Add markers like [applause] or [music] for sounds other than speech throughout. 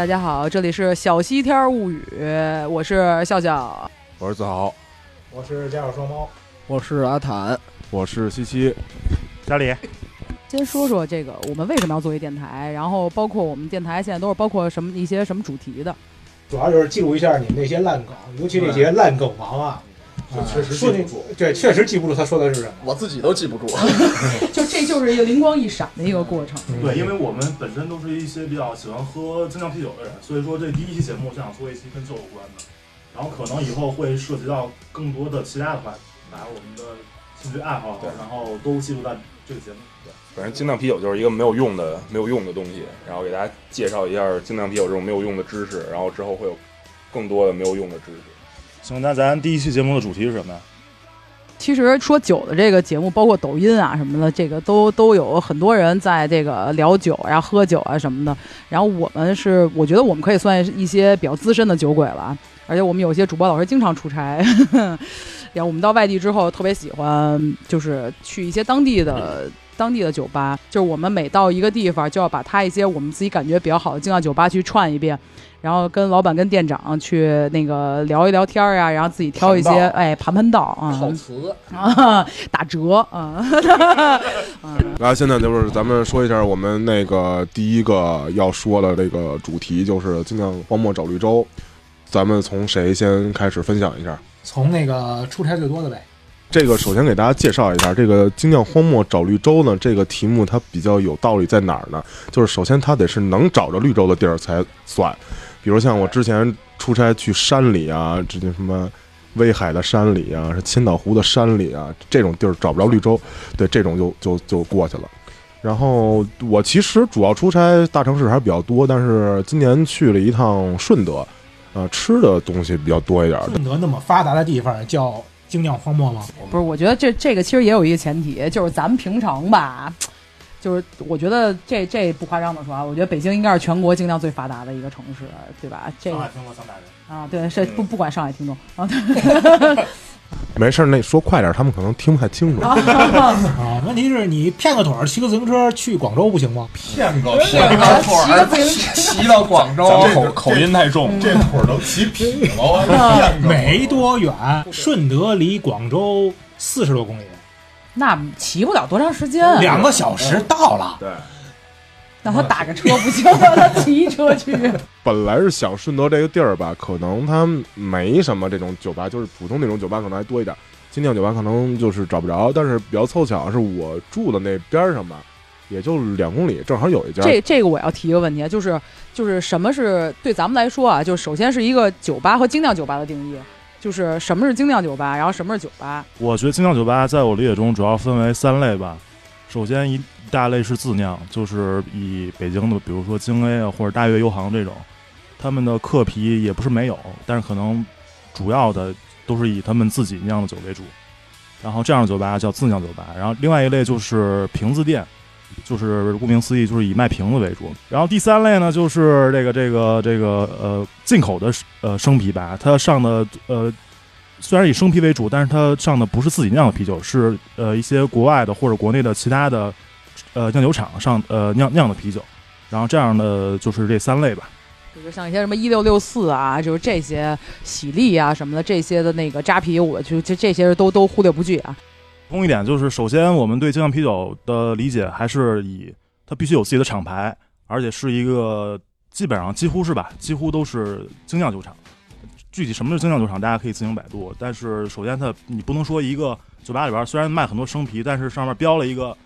大家好，这里是小西天物语，我是笑笑，我是子豪，我是家有双猫，我是阿坦，我是西西，家里。先说说这个，我们为什么要做一电台？然后包括我们电台现在都是包括什么一些什么主题的？主要就是记录一下你们那些烂梗，尤其那些烂梗王啊。确实记不住，对，确实记不住他说的是什么，我自己都记不住。[laughs] 就这就是一个灵光一闪的一个过程。对，因为我们本身都是一些比较喜欢喝精酿啤酒的人，所以说这第一期节目想做一期跟酒有关的，然后可能以后会涉及到更多的其他的话题，把我们的兴趣爱好，然后都记录在这个节目。对，反正精酿啤酒就是一个没有用的、没有用的东西，然后给大家介绍一下精酿啤酒这种没有用的知识，然后之后会有更多的没有用的知识。行，那咱第一期节目的主题是什么呀？其实说酒的这个节目，包括抖音啊什么的，这个都都有很多人在这个聊酒啊、喝酒啊什么的。然后我们是，我觉得我们可以算一些比较资深的酒鬼了。而且我们有些主播老师经常出差，[laughs] 然后我们到外地之后，特别喜欢就是去一些当地的当地的酒吧。就是我们每到一个地方，就要把他一些我们自己感觉比较好的精酿酒吧去串一遍。然后跟老板、跟店长去那个聊一聊天儿呀，然后自己挑一些，哎，盘盘道啊，套词啊，打折啊。来，[laughs] 现在就是咱们说一下我们那个第一个要说的这个主题，就是精酿荒漠找绿洲。咱们从谁先开始分享一下？从那个出差最多的呗。这个首先给大家介绍一下，这个精酿荒漠找绿洲呢，这个题目它比较有道理在哪儿呢？就是首先它得是能找着绿洲的地儿才算。比如像我之前出差去山里啊，这些什么威海的山里啊，是千岛湖的山里啊，这种地儿找不着绿洲，对，这种就就就过去了。然后我其实主要出差大城市还是比较多，但是今年去了一趟顺德，呃，吃的东西比较多一点。顺德那么发达的地方叫精酿荒漠吗？不是，我觉得这这个其实也有一个前提，就是咱们平常吧。就是我觉得这这不夸张的说啊，我觉得北京应该是全国精酿最发达的一个城市，对吧？这上海听众三百人啊，对，是不不管上海听众啊。[laughs] 没事，那说快点，他们可能听不太清楚。[laughs] 啊，问题是你骗个腿儿，骑个自行车去广州不行吗？骗个骗个腿儿，骑到广州，口口音太重，这腿儿都骑劈了。[laughs] 没多远，顺德离广州四十多公里。那骑不了多长时间，两个小时到了。对，那他打个车不行，让 [laughs] 他骑车去。[laughs] 本来是想顺德这个地儿吧，可能它没什么这种酒吧，就是普通那种酒吧可能还多一点，精酿酒吧可能就是找不着。但是比较凑巧是我住的那边上吧，也就两公里，正好有一家。这这个我要提一个问题，就是就是什么是对咱们来说啊，就首先是一个酒吧和精酿酒吧的定义。就是什么是精酿酒吧，然后什么是酒吧？我觉得精酿酒吧在我理解中主要分为三类吧。首先一大类是自酿，就是以北京的，比如说京 A 啊或者大悦悠航这种，他们的客啤也不是没有，但是可能主要的都是以他们自己酿的酒为主。然后这样的酒吧叫自酿酒吧。然后另外一类就是瓶子店。就是顾名思义，就是以卖瓶子为主。然后第三类呢，就是这个这个这个呃进口的呃生啤吧，它上的呃虽然以生啤为主，但是它上的不是自己酿的啤酒，是呃一些国外的或者国内的其他的呃酿酒厂上呃酿酿的啤酒。然后这样的就是这三类吧，就是像一些什么一六六四啊，就是这些喜力啊什么的这些的那个扎啤，我就这这些都都忽略不计啊。通一点，就是首先我们对精酿啤酒的理解还是以它必须有自己的厂牌，而且是一个基本上几乎是吧，几乎都是精酿酒厂。具体什么是精酿酒厂，大家可以自行百度。但是首先它你不能说一个酒吧里边虽然卖很多生啤，但是上面标了一个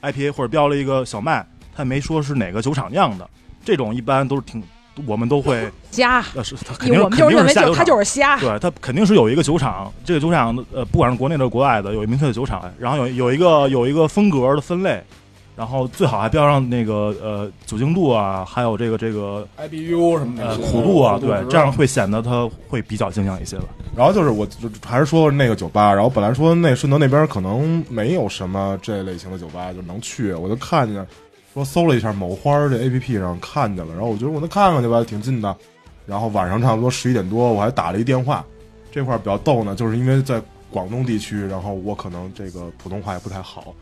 IPA 或者标了一个小麦，它也没说是哪个酒厂酿的。这种一般都是挺。我们都会瞎，呃是，他肯定我们就认为就他就是瞎，对他肯定是有一个酒厂，这个酒厂呃不管是国内的国外的，有一明确的酒厂，然后有有一个有一个风格的分类，然后最好还标上那个呃酒精度啊，还有这个这个 IBU 什么的苦度啊，对，这样会显得它会比较精酿一些吧。然后就是我就还是说那个酒吧，然后本来说那顺德那边可能没有什么这类型的酒吧就能去，我就看见。说搜了一下某花这 A P P 上看见了，然后我觉得我能看看去吧，挺近的。然后晚上差不多十一点多，我还打了一电话。这块比较逗呢，就是因为在广东地区，然后我可能这个普通话也不太好，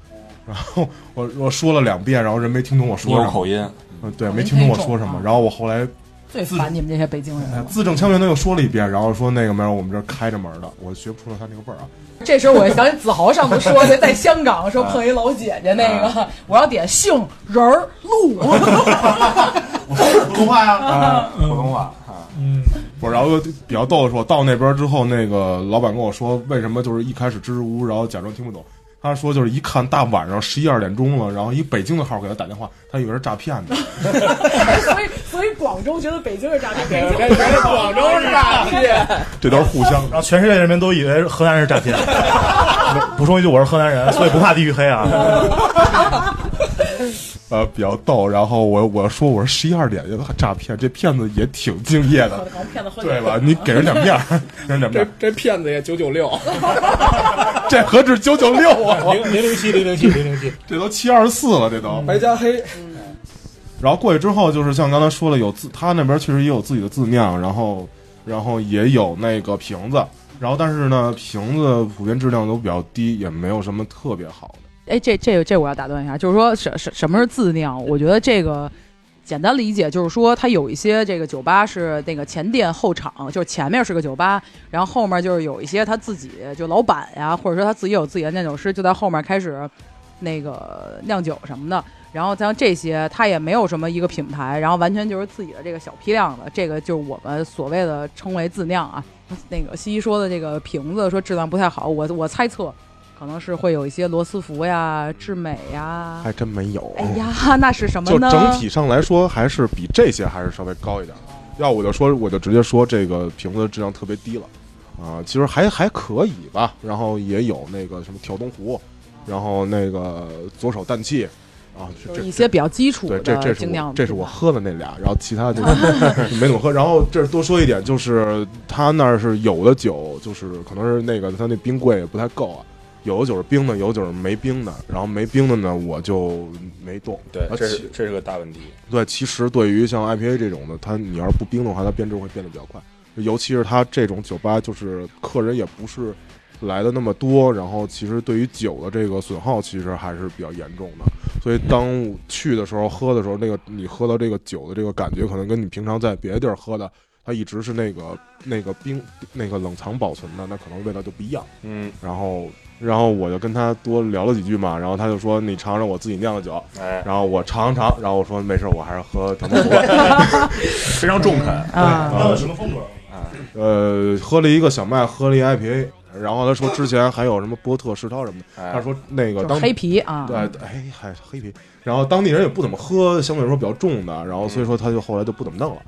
然后我我说了两遍，然后人没听懂我说什么。口音，嗯，对，没听懂我说什么。然后我后来最烦你们这些北京人了。字正腔圆的又说了一遍，然后说那个没有，我们这儿开着门的，我学不出来他那个味儿啊。这时候我想起子豪上次说的，[laughs] 在香港说碰一老姐姐那个，我要点杏仁儿露。[laughs] 我说普通话呀，[laughs] 啊，普通话啊，嗯，我然后比较逗的是，我到那边之后，那个老板跟我说，为什么就是一开始支支吾吾，然后假装听不懂。他说就是一看大晚上十一二点钟了，然后一北京的号给他打电话，他以为是诈骗的。[laughs] 所以所以广州觉得北京是诈骗，北 [laughs] 京广州是诈骗，这都是互相然后全世界人民都以为河南是诈骗。[laughs] 补充一句，我是河南人，所以不怕地域黑啊。呃比较逗。然后我我说我说十一二点就诈骗，这骗子也挺敬业的，[laughs] 对吧？你给人点面儿，[laughs] 给人点面这儿，这骗子也九九六，[laughs] 这何止九九六啊，零零零七零零七零零七，这都七二十四了，这都。白加黑，然后过去之后，就是像刚才说了，有自他那边确实也有自己的自酿，然后然后也有那个瓶子，然后但是呢，瓶子普遍质量都比较低，也没有什么特别好的。哎，这这这我要打断一下，就是说什什什么是自酿？我觉得这个简单理解就是说，它有一些这个酒吧是那个前店后厂，就是前面是个酒吧，然后后面就是有一些他自己就老板呀，或者说他自己有自己的酿酒师，就在后面开始那个酿酒什么的。然后像这些，它也没有什么一个品牌，然后完全就是自己的这个小批量的，这个就是我们所谓的称为自酿啊。那个西西说的这个瓶子说质量不太好，我我猜测可能是会有一些罗斯福呀、智美呀。还真没有。哎呀，[laughs] 那是什么呢？就整体上来说，还是比这些还是稍微高一点。要我就说，我就直接说这个瓶子质量特别低了，啊，其实还还可以吧。然后也有那个什么跳东湖，然后那个左手氮气，啊，一些比较基础对，的这这是这是我喝的那俩，然后其他的就 [laughs] 没怎么喝。然后这多说一点，就是他那儿是有的酒，就是可能是那个他那冰柜也不太够啊，有的酒是冰的，有的酒是没冰的。然后没冰的呢，我就没动。对，这是这是个大问题。对，其实对于像 IPA 这种的，它你要是不冰的话，它变质会变得比较快。尤其是它这种酒吧，就是客人也不是来的那么多，然后其实对于酒的这个损耗，其实还是比较严重的。所以当去的时候喝的时候，那个你喝到这个酒的这个感觉，可能跟你平常在别的地儿喝的，它一直是那个那个冰那个冷藏保存的，那可能味道就不一样。嗯，然后，然后我就跟他多聊了几句嘛，然后他就说你尝尝我自己酿的酒，哎，然后我尝尝，然后我说没事，我还是喝腾腾吧。[laughs] 非常中肯。啊，呃，什么风格？呃，喝了一个小麦，喝了一 IPA，然后他说之前还有什么波特、世涛什么的，哎。他说那个当就是黑皮啊，对，哎，还黑啤，然后当地人也不怎么喝，相对来说比较重的，然后所以说他就后来就不怎么弄了。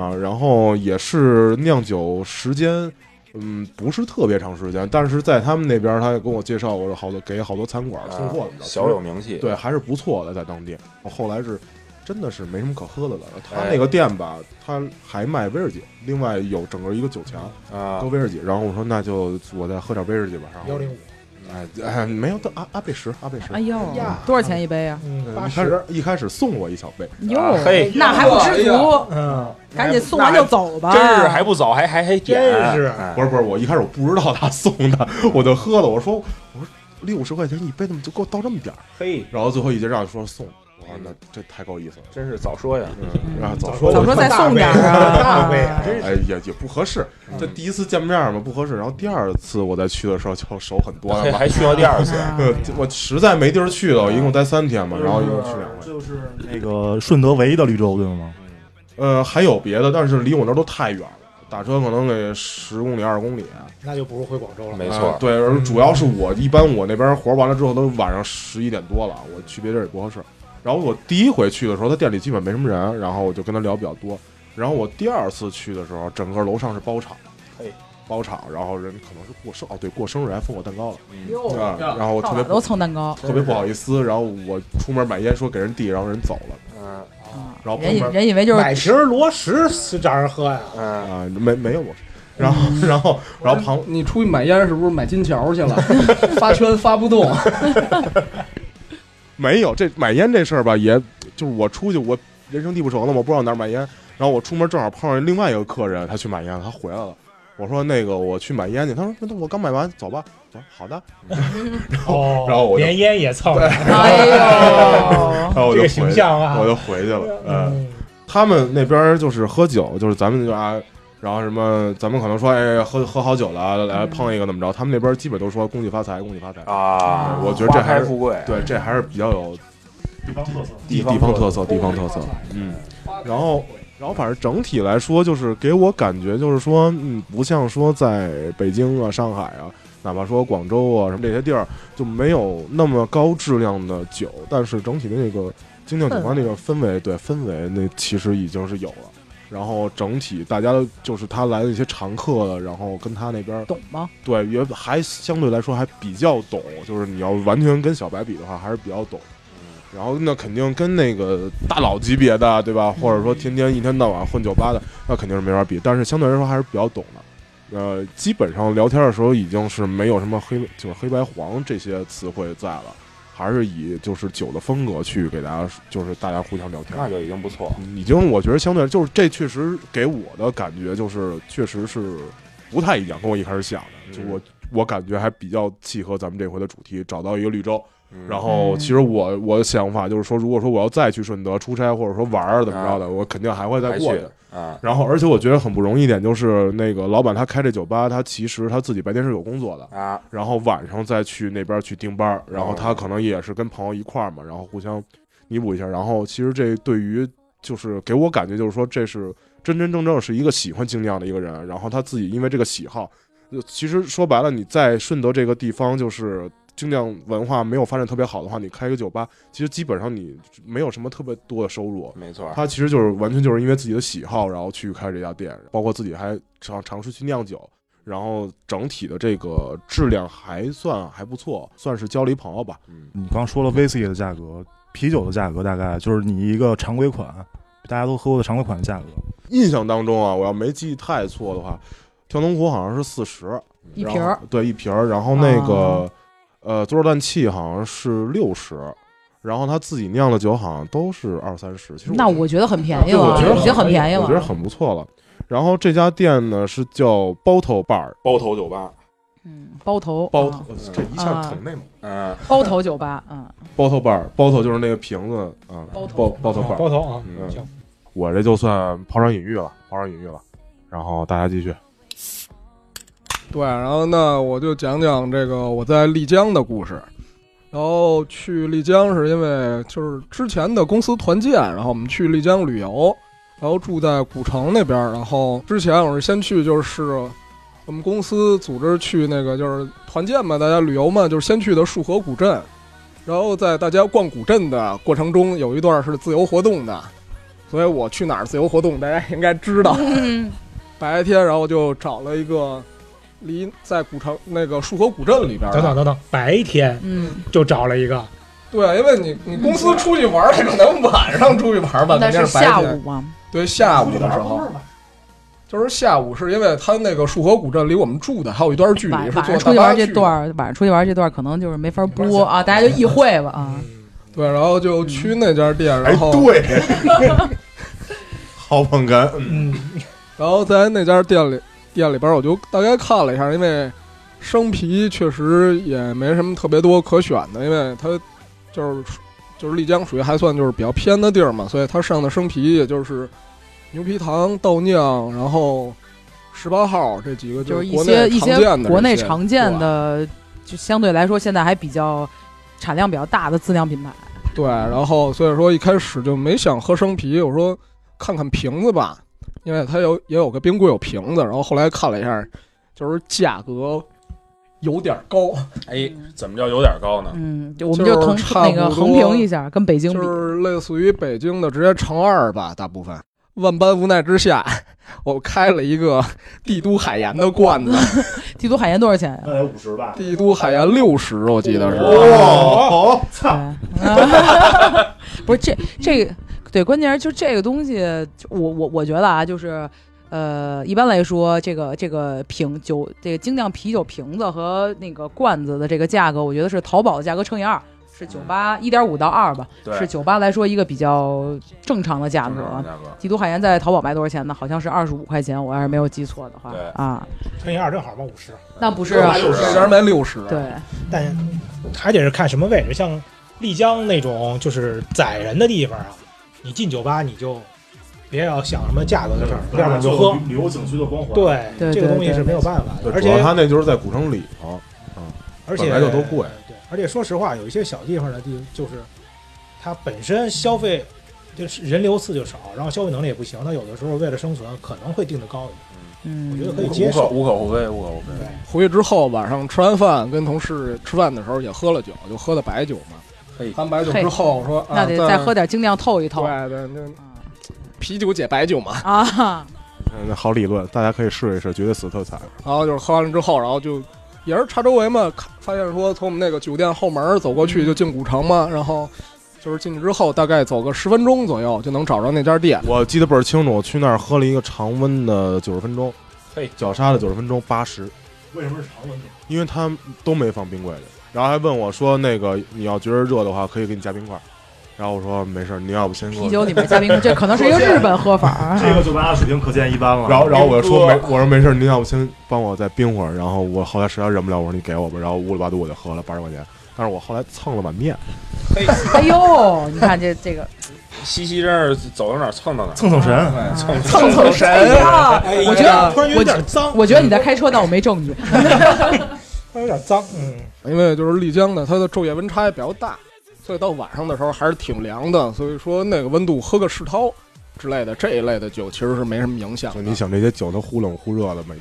啊，然后也是酿酒时间。嗯，不是特别长时间，但是在他们那边，他也跟我介绍过好多给好多餐馆送货小有名气。对，还是不错的，在当地。我后来是真的是没什么可喝的了。他哎那个店吧，他还卖威士忌，另外有整个一个酒墙啊喝，威士忌。然后我说那就我再喝点威士忌吧。然后幺零五，哎哎没有，阿阿贝什阿贝什。哎呦，多少钱一杯啊？嗯，八一开始十，一开始送我一小杯，哟啊嘿，那还不知足，嗯，赶紧送完就走吧。真是还不走，还还还点，真是哎不是不是，我一开始我不知道他送的，我就喝了。我说我说六十块钱一杯，怎么就给我倒这么点儿？嘿，然后最后一结账说送，我说那这太够意思了。真是早说呀。嗯，然后早说早说再送点儿啊大杯啊，真是哎，也也不合适。这第一次见面嘛，不合适。然后第二次我再去的时候就熟很多了嘛。[laughs] 还还需要第二次，[laughs] 我实在没地儿去了，我一共待三天嘛，然后一共去两回。就是那个顺德唯一的绿洲，对吗？呃，还有别的，但是离我那儿都太远了，打车可能得十公里、二十公里。那就不如回广州了。没错呃。对，而主要是我一般我那边活完了之后都晚上十一点多了，我去别地儿也不合适。然后我第一回去的时候，他店里基本没什么人，然后我就跟他聊比较多。然后我第二次去的时候，整个楼上是包场，嘿，包场，然后人可能是过生哦，对，过生日还送我蛋糕了然后我特别都蹭蛋糕特别不好意思，然后我出门买烟说给人递，然后人走了嗯啊然后人以人以为就是买瓶罗十是找人喝呀？嗯，啊，没没有我，然后然后然后旁你出去买烟是不是买金条去了？[laughs] 发圈发不动，[laughs] 没有这买烟这事儿吧，也就是我出去我人生地不熟的嘛，我不知道哪儿买烟，然后我出门正好碰上另外一个客人，他去买烟了，他回来了。我说那个我去买烟去，他说那我刚买完，走吧。我说好的，哦然后我连烟也蹭，哎呦，然后我就回这个形象啊我就回去了。嗯，嗯，他们那边就是喝酒，就是咱们就啊，然后什么，咱们可能说哎喝喝好酒了，来碰一个怎么着？他们那边基本都说恭喜发财，恭喜发财。啊，我觉得这还是富贵，对，这还是比较有地方特色。地方特地方特色，地方特色。嗯，然后然后反正整体来说，就是给我感觉就是说，嗯，不像说在北京啊、上海啊，哪怕说广州啊什么这些地儿，就没有那么高质量的酒，但是整体的那个精酿酒吧那个氛围，对氛围那其实已经是有了。然后整体大家就是他来的一些常客了，然后跟他那边懂吗？对也还相对来说还比较懂，就是你要完全跟小白比的话，还是比较懂。然后那肯定跟那个大佬级别的，对吧？或者说天天一天到晚混酒吧的，那肯定是没法比。但是相对来说还是比较懂的。呃，基本上聊天的时候已经是没有什么黑就是黑白黄这些词汇在了，还是以就是酒的风格去给大家就是大家互相聊天。那就已经不错。已经我觉得相对就是这确实给我的感觉就是确实是不太一样，跟我一开始想的，就我我感觉还比较契合咱们这回的主题，找到一个绿洲。嗯然后其实我我的想法就是说，如果说我要再去顺德出差或者说玩儿怎么着的，我肯定还会再过去。啊，然后而且我觉得很不容易一点就是那个老板他开这酒吧，他其实他自己白天是有工作的。啊，然后晚上再去那边去盯班儿，然后他可能也是跟朋友一块儿嘛，然后互相弥补一下。然后其实这对于就是给我感觉就是说，这是真真正正是一个喜欢精酿的一个人。然后他自己因为这个喜好，就其实说白了，你在顺德这个地方就是。精酿文化没有发展特别好的话，你开个酒吧，其实基本上你没有什么特别多的收入。没错，他其实就是完全就是因为自己的喜好，然后去开这家店，包括自己还尝尝试去酿酒，然后整体的这个质量还算还不错，算是交了一朋友吧。嗯，你刚说了威士忌的价格，啤酒的价格大概就是你一个常规款，大家都喝过的常规款的价格。印象当中啊，我要没记太错的话，跳东湖好像是四十一瓶儿，对一瓶儿，然后那个、啊呃佐尔氮气好像是六十，然后他自己酿的酒好像都是二三十。其实那我觉得很便宜了，我觉得已经很便宜了。我觉得很不错了。然后这家店呢是叫包头 bar，包头酒吧，嗯，包头包啊头、这一下捅那嗯，包头酒吧，嗯，包头 bar，包头就是那个瓶子啊，包头包包头啊 bar。包头啊，嗯行，我这就算抛砖引玉了，抛砖引玉了。然后大家继续，对，然后那我就讲讲这个我在丽江的故事。然后去丽江是因为就是之前的公司团建，然后我们去丽江旅游，然后住在古城那边。然后之前我是先去就是我们公司组织去那个就是团建嘛，大家旅游嘛，就是先去的束河古镇。然后在大家逛古镇的过程中，有一段是自由活动的，所以我去哪儿自由活动，大家应该知道。白天，然后就找了一个离在古城那个束河古镇里边。等等等等，白天嗯，就找了一个，对，因为你你公司出去玩儿，可能晚上出去玩儿吧，那定白天下午。吗？对，下午的时候，就是下午，是因为他那个束河古镇离我们住的还有一段距离，晚是坐晚上出去玩这段，晚上出去玩这段可能就是没法播啊，大家就意会吧啊。[laughs] 对，然后就去那家店，哎，然后对，[laughs] 好捧哏，嗯，嗯，然后在那家店里店里边，我就大概看了一下，因为生啤确实也没什么特别多可选的，因为它就是就是丽江属于还算就是比较偏的地儿嘛，所以它上的生啤也就是牛皮糖、豆酿，然后十八号这几个就是一国内些一些常见的国内常见的，就相对来说现在还比较产量比较大的自酿品牌。对，然后所以说一开始就没想喝生啤，我说看看瓶子吧，因为它有也有个冰柜有瓶子，然后后来看了一下，就是价格有点高，哎，怎么叫有点高呢？嗯，就我们就同那个横评一下，跟北京比，就是类似于北京的直接乘二吧，大部分。万般无奈之下，我开了一个帝都海盐的罐子，[laughs] 帝都海盐多少钱呀？五十吧。帝都海盐六十，我记得是。哇哦，对，[laughs] [laughs] 不是这这个对，关键是就这个东西，就我我我觉得啊，就是呃，一般来说，这个这个瓶酒，这个精酿啤酒瓶子和那个罐子的这个价格，我觉得是淘宝的价格乘以二，是酒吧一点五到二吧，是酒吧来说一个比较正常的价格价。格，帝都海盐在淘宝卖多少钱呢？好像是二十五块钱，我要是没有记错的话啊，乘以二正好嘛五十，那不是啊，这家卖六十，对，但还得是看什么位置，像丽江那种就是宰人的地方啊，你进酒吧你就别要想什么价格的事儿，对要么就喝。旅游景区的光环。对，这个东西是没有办法的，而且它那就是在古城里头，而且本来就都贵对，而且说实话，有一些小地方的地，就是它本身消费就是人流次就少，然后消费能力也不行，它有的时候为了生存可能会定的高一点。嗯，我觉得可以接受。无可厚非，无可厚非。对，回去之后晚上吃完饭，跟同事吃饭的时候也喝了酒，就喝的白酒嘛。嘿喝完白酒之后说，啊那得再喝点精酿透一透对对，那啤酒解白酒嘛。啊。嗯，好理论，大家可以试一试，绝对死特惨。然后就是喝完了之后，然后就也是查周围嘛，看发现说从我们那个酒店后门走过去就进古城嘛，然后就是进去之后大概走个十分钟左右就能找着那家店。我记得倍儿清楚，我去那儿喝了一个常温的九十分钟，嘿，绞杀的九十分钟八十，为什么是常温的？因为他都没放冰柜里，然后还问我说那个你要觉得热的话，可以给你加冰块。然后我说没事，您要不先给我啤酒里面加冰块，这可能是一个日本喝法儿。这个酒吧水平可见一斑了。然后，然后我就说没，我说没事，您要不先帮我再冰会儿。然后我后来实在忍不了，我说你给我吧。然后乌里八度我就喝了八十块钱，但是我后来蹭了碗面。哎呦，你看这这个西西真是走到哪儿蹭到哪儿，蹭蹭神，哎蹭蹭蹭神啊！哎我觉得突然有点脏，我觉得你在开车，但我没证据。突然有点脏，嗯，因为就是丽江呢，它的昼夜温差也比较大，所以到晚上的时候还是挺凉的。所以说那个温度喝个世涛之类的这一类的酒其实是没什么影响的。就你想这些酒都忽冷忽热的，没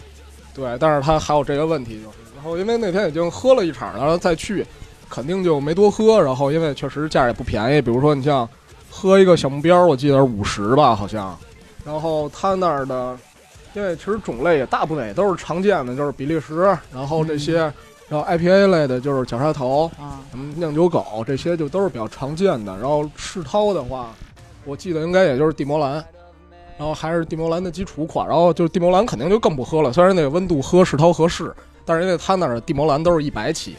对，但是它还有这个问题就是，然后因为那天已经喝了一场了，然后再去肯定就没多喝。然后因为确实价也不便宜，比如说你像喝一个小目标，我记得是五十吧，好像。然后他那儿的，因为其实种类也大部分也都是常见的，就是比利时，然后这些，然后 IPA 类的，就是绞杀头，啊，什么酿酒狗这些就都是比较常见的。然后世涛的话，我记得应该也就是地魔兰，然后还是地魔兰的基础款。然后就是地魔兰肯定就更不喝了，虽然那个温度喝世涛合适，但是因为他那儿的地魔兰都是一百起，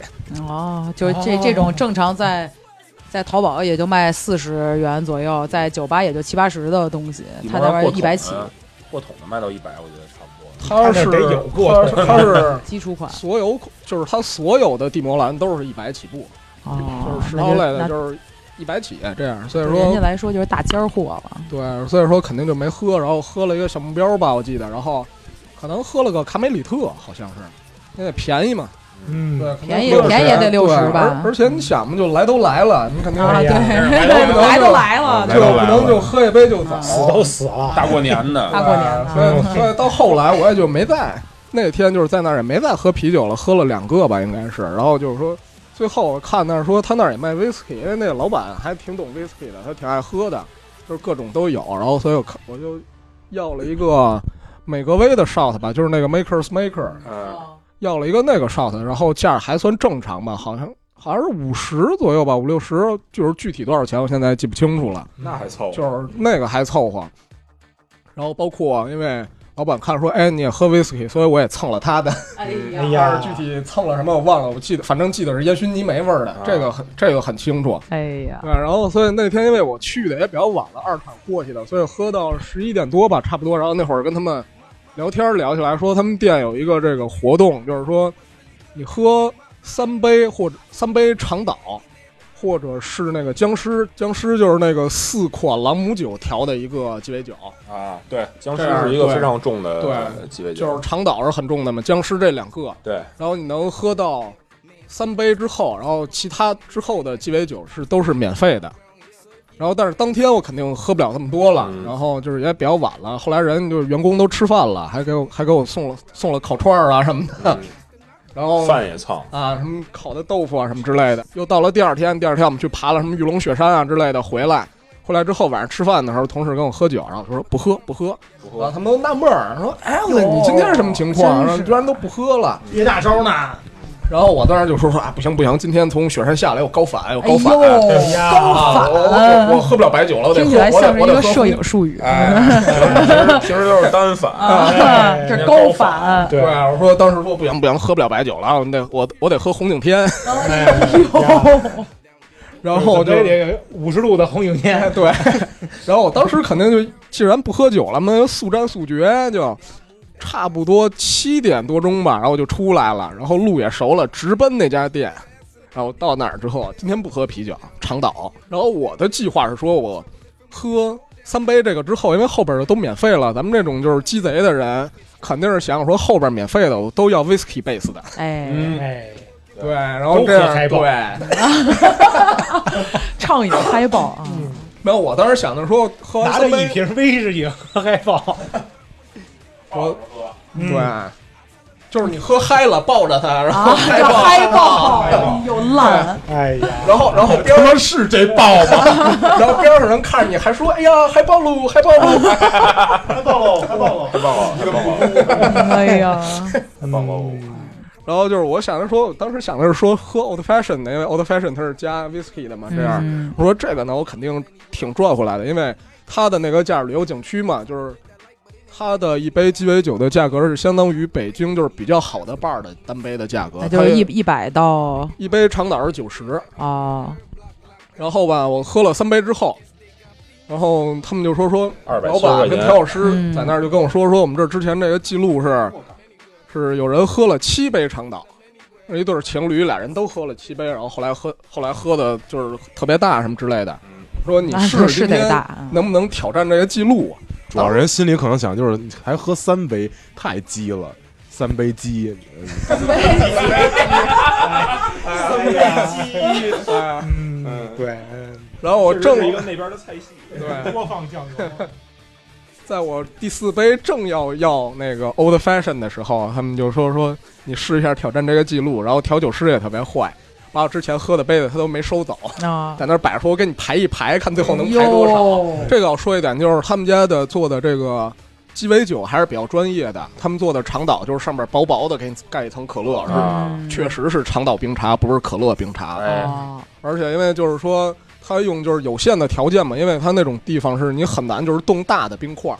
哦，就是这这种正常在在淘宝也就卖四十元左右，在酒吧也就七八十的东西，他那边一百起，过桶的卖到一百，我觉得差不多。它是得有过他是他是 [laughs] 基础款所有就是它所有的地魔蓝都是一百起步，哦就，是世那涛类的就是一百起这样，所以说人家说来说就是大尖货了。对，所以说肯定就没喝，然后喝了一个小目标吧，我记得，然后可能喝了个卡梅里特，好像是，因为便宜嘛，嗯，对，便宜便宜也得六十吧而而且你想嘛，就来都来了，你肯定来都来了，来就不能就喝一杯就走，死都死了，大过年的，大过年的所以所以到后来我也就没在那天就是在那儿也没再喝啤酒了，喝了两个吧，应该是。然后就是说，最后我看那儿说他那儿也卖威士忌，因为那个老板还挺懂威士忌的，他挺爱喝的，就是各种都有。然后所以我看我就要了一个美格威的 shot 吧，就是那个 Maker's Maker，嗯，要了一个那个 shot，然后价还算正常吧，好像好像是五十左右吧，五六十，就是具体多少钱我现在记不清楚了。那还凑合，就是那个还凑合。然后包括因为老板看说，哎，你也喝威士忌，所以我也蹭了他的。哎呀是，[laughs] 具体蹭了什么我忘了，我记得反正记得是烟熏泥煤味儿的，这个很这个很清楚。哎呀，对，然后所以那天因为我去的也比较晚了，二场过去的，所以喝到十一点多吧，差不多。然后那会儿跟他们聊天聊起来，说他们店有一个这个活动，就是说你喝三杯或者三杯长岛，或者是那个僵尸，僵尸就是那个四款朗姆酒调的一个鸡尾酒，啊，对，僵尸是一个非常重的对鸡尾酒，就是长岛是很重的嘛，僵尸这两个，对，然后你能喝到三杯之后，然后其他之后的鸡尾酒是都是免费的。然后，但是当天我肯定喝不了那么多了，嗯然后就是也比较晚了。后来人就是员工都吃饭了，还给我还给我送了送了烤串儿啊什么的，嗯 [laughs] 然后饭也蹭，啊什么烤的豆腐啊什么之类的。又到了第二天，第二天我们去爬了什么玉龙雪山啊之类的，回来回来之后晚上吃饭的时候，同事跟我喝酒，然后说不喝不喝，不喝，然后他们都纳闷儿，说哎，你今天是什么情况？然后居然都不喝了。憋大招呢，然后我当时就说说啊，不行不行，今天从雪山下来有高反，有哎高反，呦，呀啊，我我我喝不了白酒了，我得喝，听起来我像是一个得我得喝摄影术语。哎，[laughs] 平时都是单反，这高反，对，我说当时说不行不行，喝不了白酒了，我得我我得喝红景天，哎呦，然后我就得五十度的红景天，[laughs] 对，然后我当时肯定就既然不喝酒了嘛，速战速决，就差不多七点多钟吧，然后就出来了，然后路也熟了，直奔那家店。然后到那儿之后，今天不喝啤酒，长岛。然后我的计划是说，我喝三杯这个之后，因为后边的都免费了，咱们这种就是鸡贼的人，肯定是想说后边免费的我都要 whisky base 的，哎，嗯，哎，对，然后这样对，畅饮嗨爆啊！[laughs] 没有我当时想的说，喝完拿着一瓶威士忌喝嗨爆，[laughs] 我嗯。对，就是你喝嗨了，抱着他，然后啊，嗨爆，嗨爆，又烂，哎呀，然后然后边上是这爆吗？然后边 [laughs] 上人看着你还说，哎呀，嗨爆喽，嗨爆喽，嗨爆喽，嗨爆喽，太棒了，太棒了，哎呀，嗨抱喽！然后就是我想着说，我当时想的是说喝 old fashion 的，因为 old fashion 它是加 whisky 的嘛，这样。嗯。我说这个呢，我肯定挺赚回来的，因为它的那个价旅游景区嘛，就是它的一杯鸡尾酒的价格是相当于北京就是比较好的 bar 的单杯的价格，那就是一一百到一杯长岛是九十，啊，然后吧，我喝了三杯之后，然后他们就说说，老板跟调酒师嗯。在那儿就跟我说说，我们这之前这个记录是是有人喝了七杯长岛，是一对情侣，俩人都喝了七杯，然后后来喝后来喝的就是特别大什么之类的，说你试试今天能不能挑战这个记录？主要人心里可能想就是你还喝三杯，太鸡了，三杯鸡三杯鸡，嗯，对，然后我正一个那边的菜系，对，多放酱油，在我第四杯正要要那个 old fashion 的时候，他们就说说你试一下挑战这个记录，然后调酒师也特别坏，把我之前喝的杯子他都没收走，啊，在那儿摆着说我给你排一排，看最后能排多少。这个要说一点，就是他们家的做的这个鸡尾酒还是比较专业的，他们做的长岛就是上面薄薄的给你盖一层可乐，是啊嗯确实是长岛冰茶，不是可乐冰茶。而且因为就是说，他用就是有限的条件嘛，因为他那种地方是你很难就是冻大的冰块儿。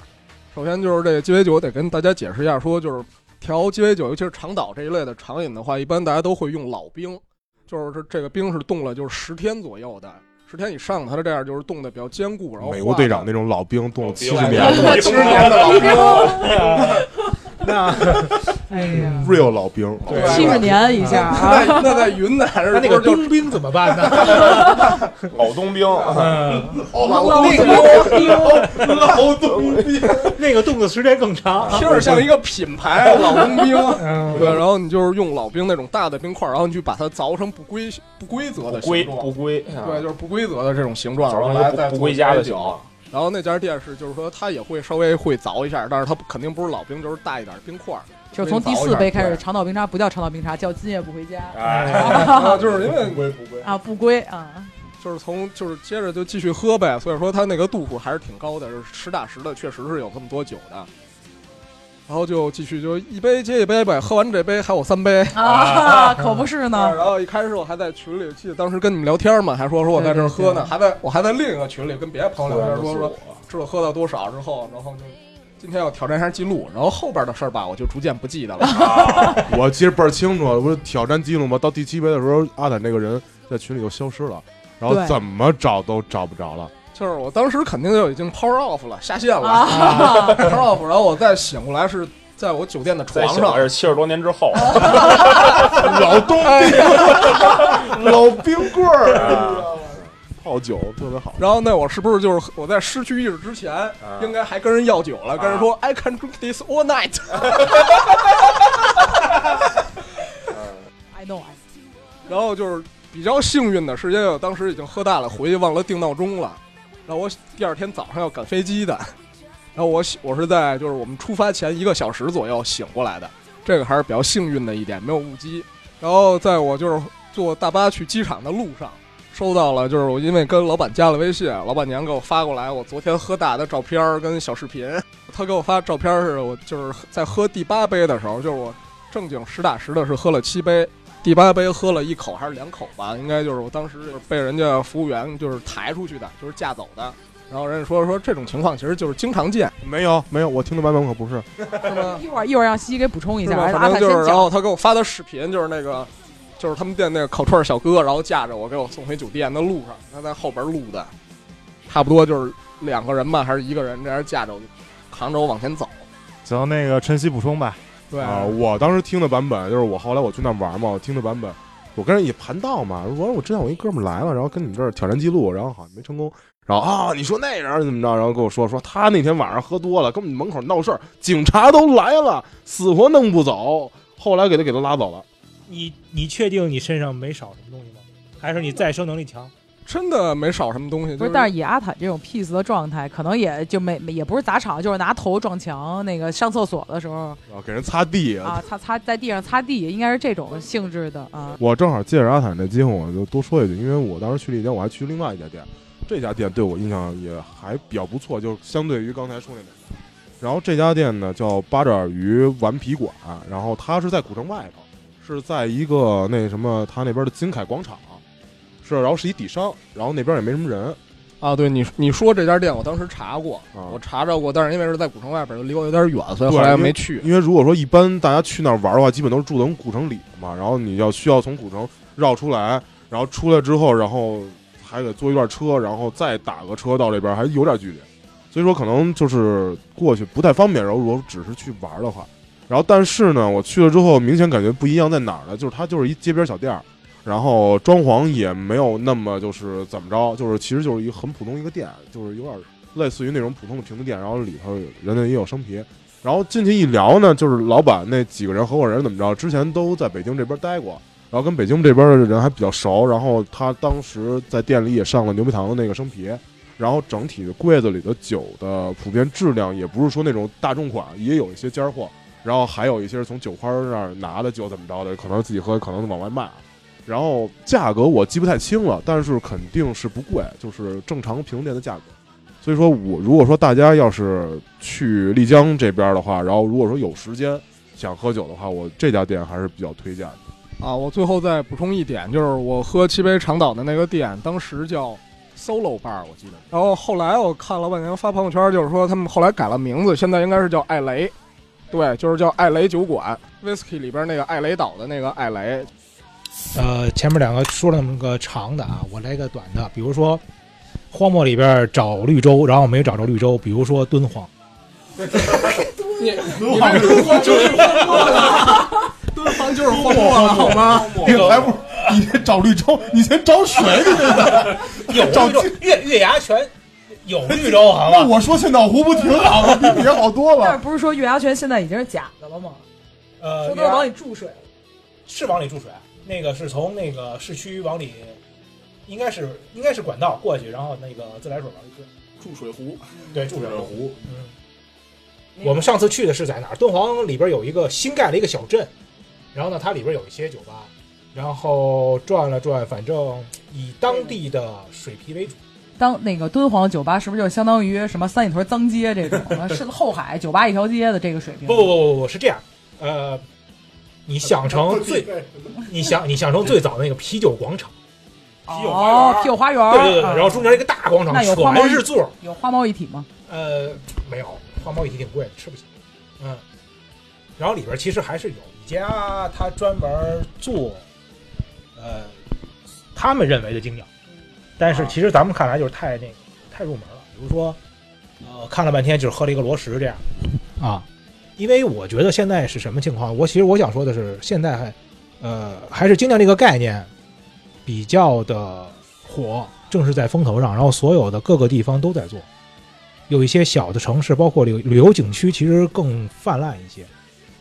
首先就是这个鸡尾酒得跟大家解释一下，说就是调鸡尾酒，尤其是长岛这一类的长饮的话，一般大家都会用老冰，就是这这个冰是冻了就是十天左右的，十天以上它是这样就是冻的比较坚固，然后美国队长那种种老兵冻了七十年七十年的老冰，那哎呀，，real 老兵，对七十年以下啊，那那在云南是那那个冬兵怎么办呢？[laughs] 老冬兵，嗯，老冬冰？老冬兵，那个冻的时间更长。听着像一个品牌 [laughs] 老冬兵。嗯，对，然后你就是用老兵那种大的冰块，然后你去把它凿成不规不规则的形状不，规，对，就是不规则的这种形状，然后来再不不归家的情酒。。然后那家店是，就是说他也会稍微会凿一下，但是他肯定不是老冰，就是大一点冰块儿。就是从第四杯开始，长岛冰茶不叫长岛冰茶，叫今夜不回家哎，就是因为归 [laughs] 不归？啊，不归啊，就是从就是接着就继续喝呗，所以说它那个度数还是挺高的，就是实打实的，确实是有这么多酒的。然后就继续就一杯接一杯呗，喝完这杯还有三杯。啊，可不是啊呢，然后一开始我还在群里，记得当时跟你们聊天嘛，还说说我在这儿喝呢，还在我还在另一个群里跟别的朋友聊天，说说知道喝到多少之后，然后就今天要挑战一下记录，然后后边的事儿吧，我就逐渐不记得了。[laughs] [laughs] 我记得倍儿清楚，不是挑战记录吗？到第七杯的时候，阿坦那个人在群里就消失了，然后怎么找都找不着了。就是我当时肯定就已经 power off 了，下线了、啊，power off，然后我再醒过来是在我酒店的床上再醒来，是七十多年之后，[laughs] 老冬兵，老冰棍儿，泡酒特别好。然后那我是不是就是我在失去意识之前，应该还跟人要酒了，跟人说 I can drink this all night。[laughs] I 然后就是比较幸运的是，因为我当时已经喝大了，回去忘了定闹钟了，然后我第二天早上要赶飞机的，然后我我是在就是我们出发前一个小时左右醒过来的，这个还是比较幸运的一点，没有误机。然后在我就是坐大巴去机场的路上，收到了就是我因为跟老板加了微信，老板娘给我发过来我昨天喝大的照片跟小视频，他给我发照片是我就是在喝第八杯的时候，就是我正经实打实的是喝了七杯。第八杯喝了一口还是两口吧，应该就是我当时被人家服务员就是抬出去的，就是架走的。然后人家说说这种情况其实就是经常见，没有没有，我听的版本可不是。[laughs] 是？一会儿一会儿让西西给补充一下，[laughs] 反正就是，坦先讲。然后他给我发的视频就是那个，就是他们店那个烤串小哥，然后架着我给我送回酒店的路上，他在后边录的，差不多就是两个人吧，还是一个人这样架着我，扛着我往前走。行，那个晨曦补充吧。对啊，我当时听的版本就是我后来我去那玩嘛，我听的版本，我跟人也盘道嘛，我说我之前我一哥们儿来了，然后跟你们这儿挑战记录，然后好像没成功，然后啊，你说那人怎么着？然后跟我说说他那天晚上喝多了，跟我们门口闹事儿，警察都来了，死活弄不走。后来给他给他拉走了。你你确定你身上没少什么东西吗？还是你再生能力强？真的没少什么东西。不是，但是以阿坦这种 peace 的状态，可能也就没也不是砸场，就是拿头撞墙。那个上厕所的时候啊，给人擦地啊，擦擦在地上擦地，应该是这种性质的啊。我正好借着阿坦这机会，我就多说一句，因为我当时去丽江，我还去另外一家店，这家店对我印象也还比较不错，就是相对于刚才说那两家。然后这家店呢叫八爪鱼顽皮馆，然后它是在古城外头，是在一个那什么，他那边的金凯广场。是，然后是一底商，然后那边也没什么人，啊，对你你说这家店，我当时查过，我查着过，但是因为是在古城外边，离我有点远，所以后来没去。因为如果说一般大家去那儿玩的话，基本都是住在古城里嘛，然后你要需要从古城绕出来，然后出来之后，然后还得坐一段车，然后再打个车到这边，还有点距离，所以说可能就是过去不太方便。然后如果只是去玩的话，然后但是呢，我去了之后，明显感觉不一样在哪儿呢？就是它就是一街边小店儿。然后装潢也没有那么就是怎么着，就是其实就是一很普通一个店，就是有点类似于那种普通的平子店。然后里头人家也有生啤。然后进去一聊呢，就是老板那几个人合伙人怎么着，之前都在北京这边待过，然后跟北京这边的人还比较熟。然后他当时在店里也上了牛皮糖的那个生啤。然后整体的柜子里的酒的普遍质量也不是说那种大众款，也有一些尖货。然后还有一些是从酒花那儿拿的酒怎么着的，可能自己喝，可能往外卖。然后价格我记不太清了，但是肯定是不贵，就是正常平店的价格。所以说我如果说大家要是去丽江这边的话，然后如果说有时间想喝酒的话，我这家店还是比较推荐的。啊，我最后再补充一点，就是我喝七杯长岛的那个店，当时叫 Solo Bar，我记得。然后后来我看了半天发朋友圈，就是说他们后来改了名字，现在应该是叫艾雷。对，就是叫艾雷酒馆，Whisky 里边那个艾雷岛的那个艾雷。呃，前面两个说了那么个长的啊，我来个短的。比如说，荒漠里边找绿洲，然后没找着绿洲。比如说敦煌，你敦煌就是荒漠了，敦煌就是荒漠了，好吗？你还不你先找绿洲，你先找水去。有绿洲，月月牙泉有绿洲，好吧？我说千岛湖不挺好吗？[laughs] 比别好多了。但是不是说月牙泉现在已经是假的了吗？呃，说都是往里注水了，是往里注水。那个是从那个市区往里，应该是应该是管道过去，然后那个自来水往里注注水湖，对，注水湖。嗯，我们上次去的是在哪儿？敦煌里边有一个新盖了一个小镇，然后呢，它里边有一些酒吧，然后转了转，反正以当地的水皮为主。当那个敦煌酒吧是不是就相当于什么三里屯脏街这种？是后海酒吧一条街的这个水平？不不不不，是这样，呃。你想成最，你想你想成最早那个啤酒广场，啤酒花园，啤酒花园，对对对，然后中间一个大广场，全是座，有花猫一体吗？呃，没有，花猫一体挺贵的，吃不起。嗯，然后里边其实还是有一家，他专门做，呃，他们认为的精酿，但是其实咱们看来就是太那个太入门了。比如说，呃，看了半天就是喝了一个罗石这样，啊。因为我觉得现在是什么情况？我其实我想说的是，现在还，呃，还是精酿这个概念比较的火，正是在风头上。然后所有的各个地方都在做，有一些小的城市，包括旅旅游景区，其实更泛滥一些。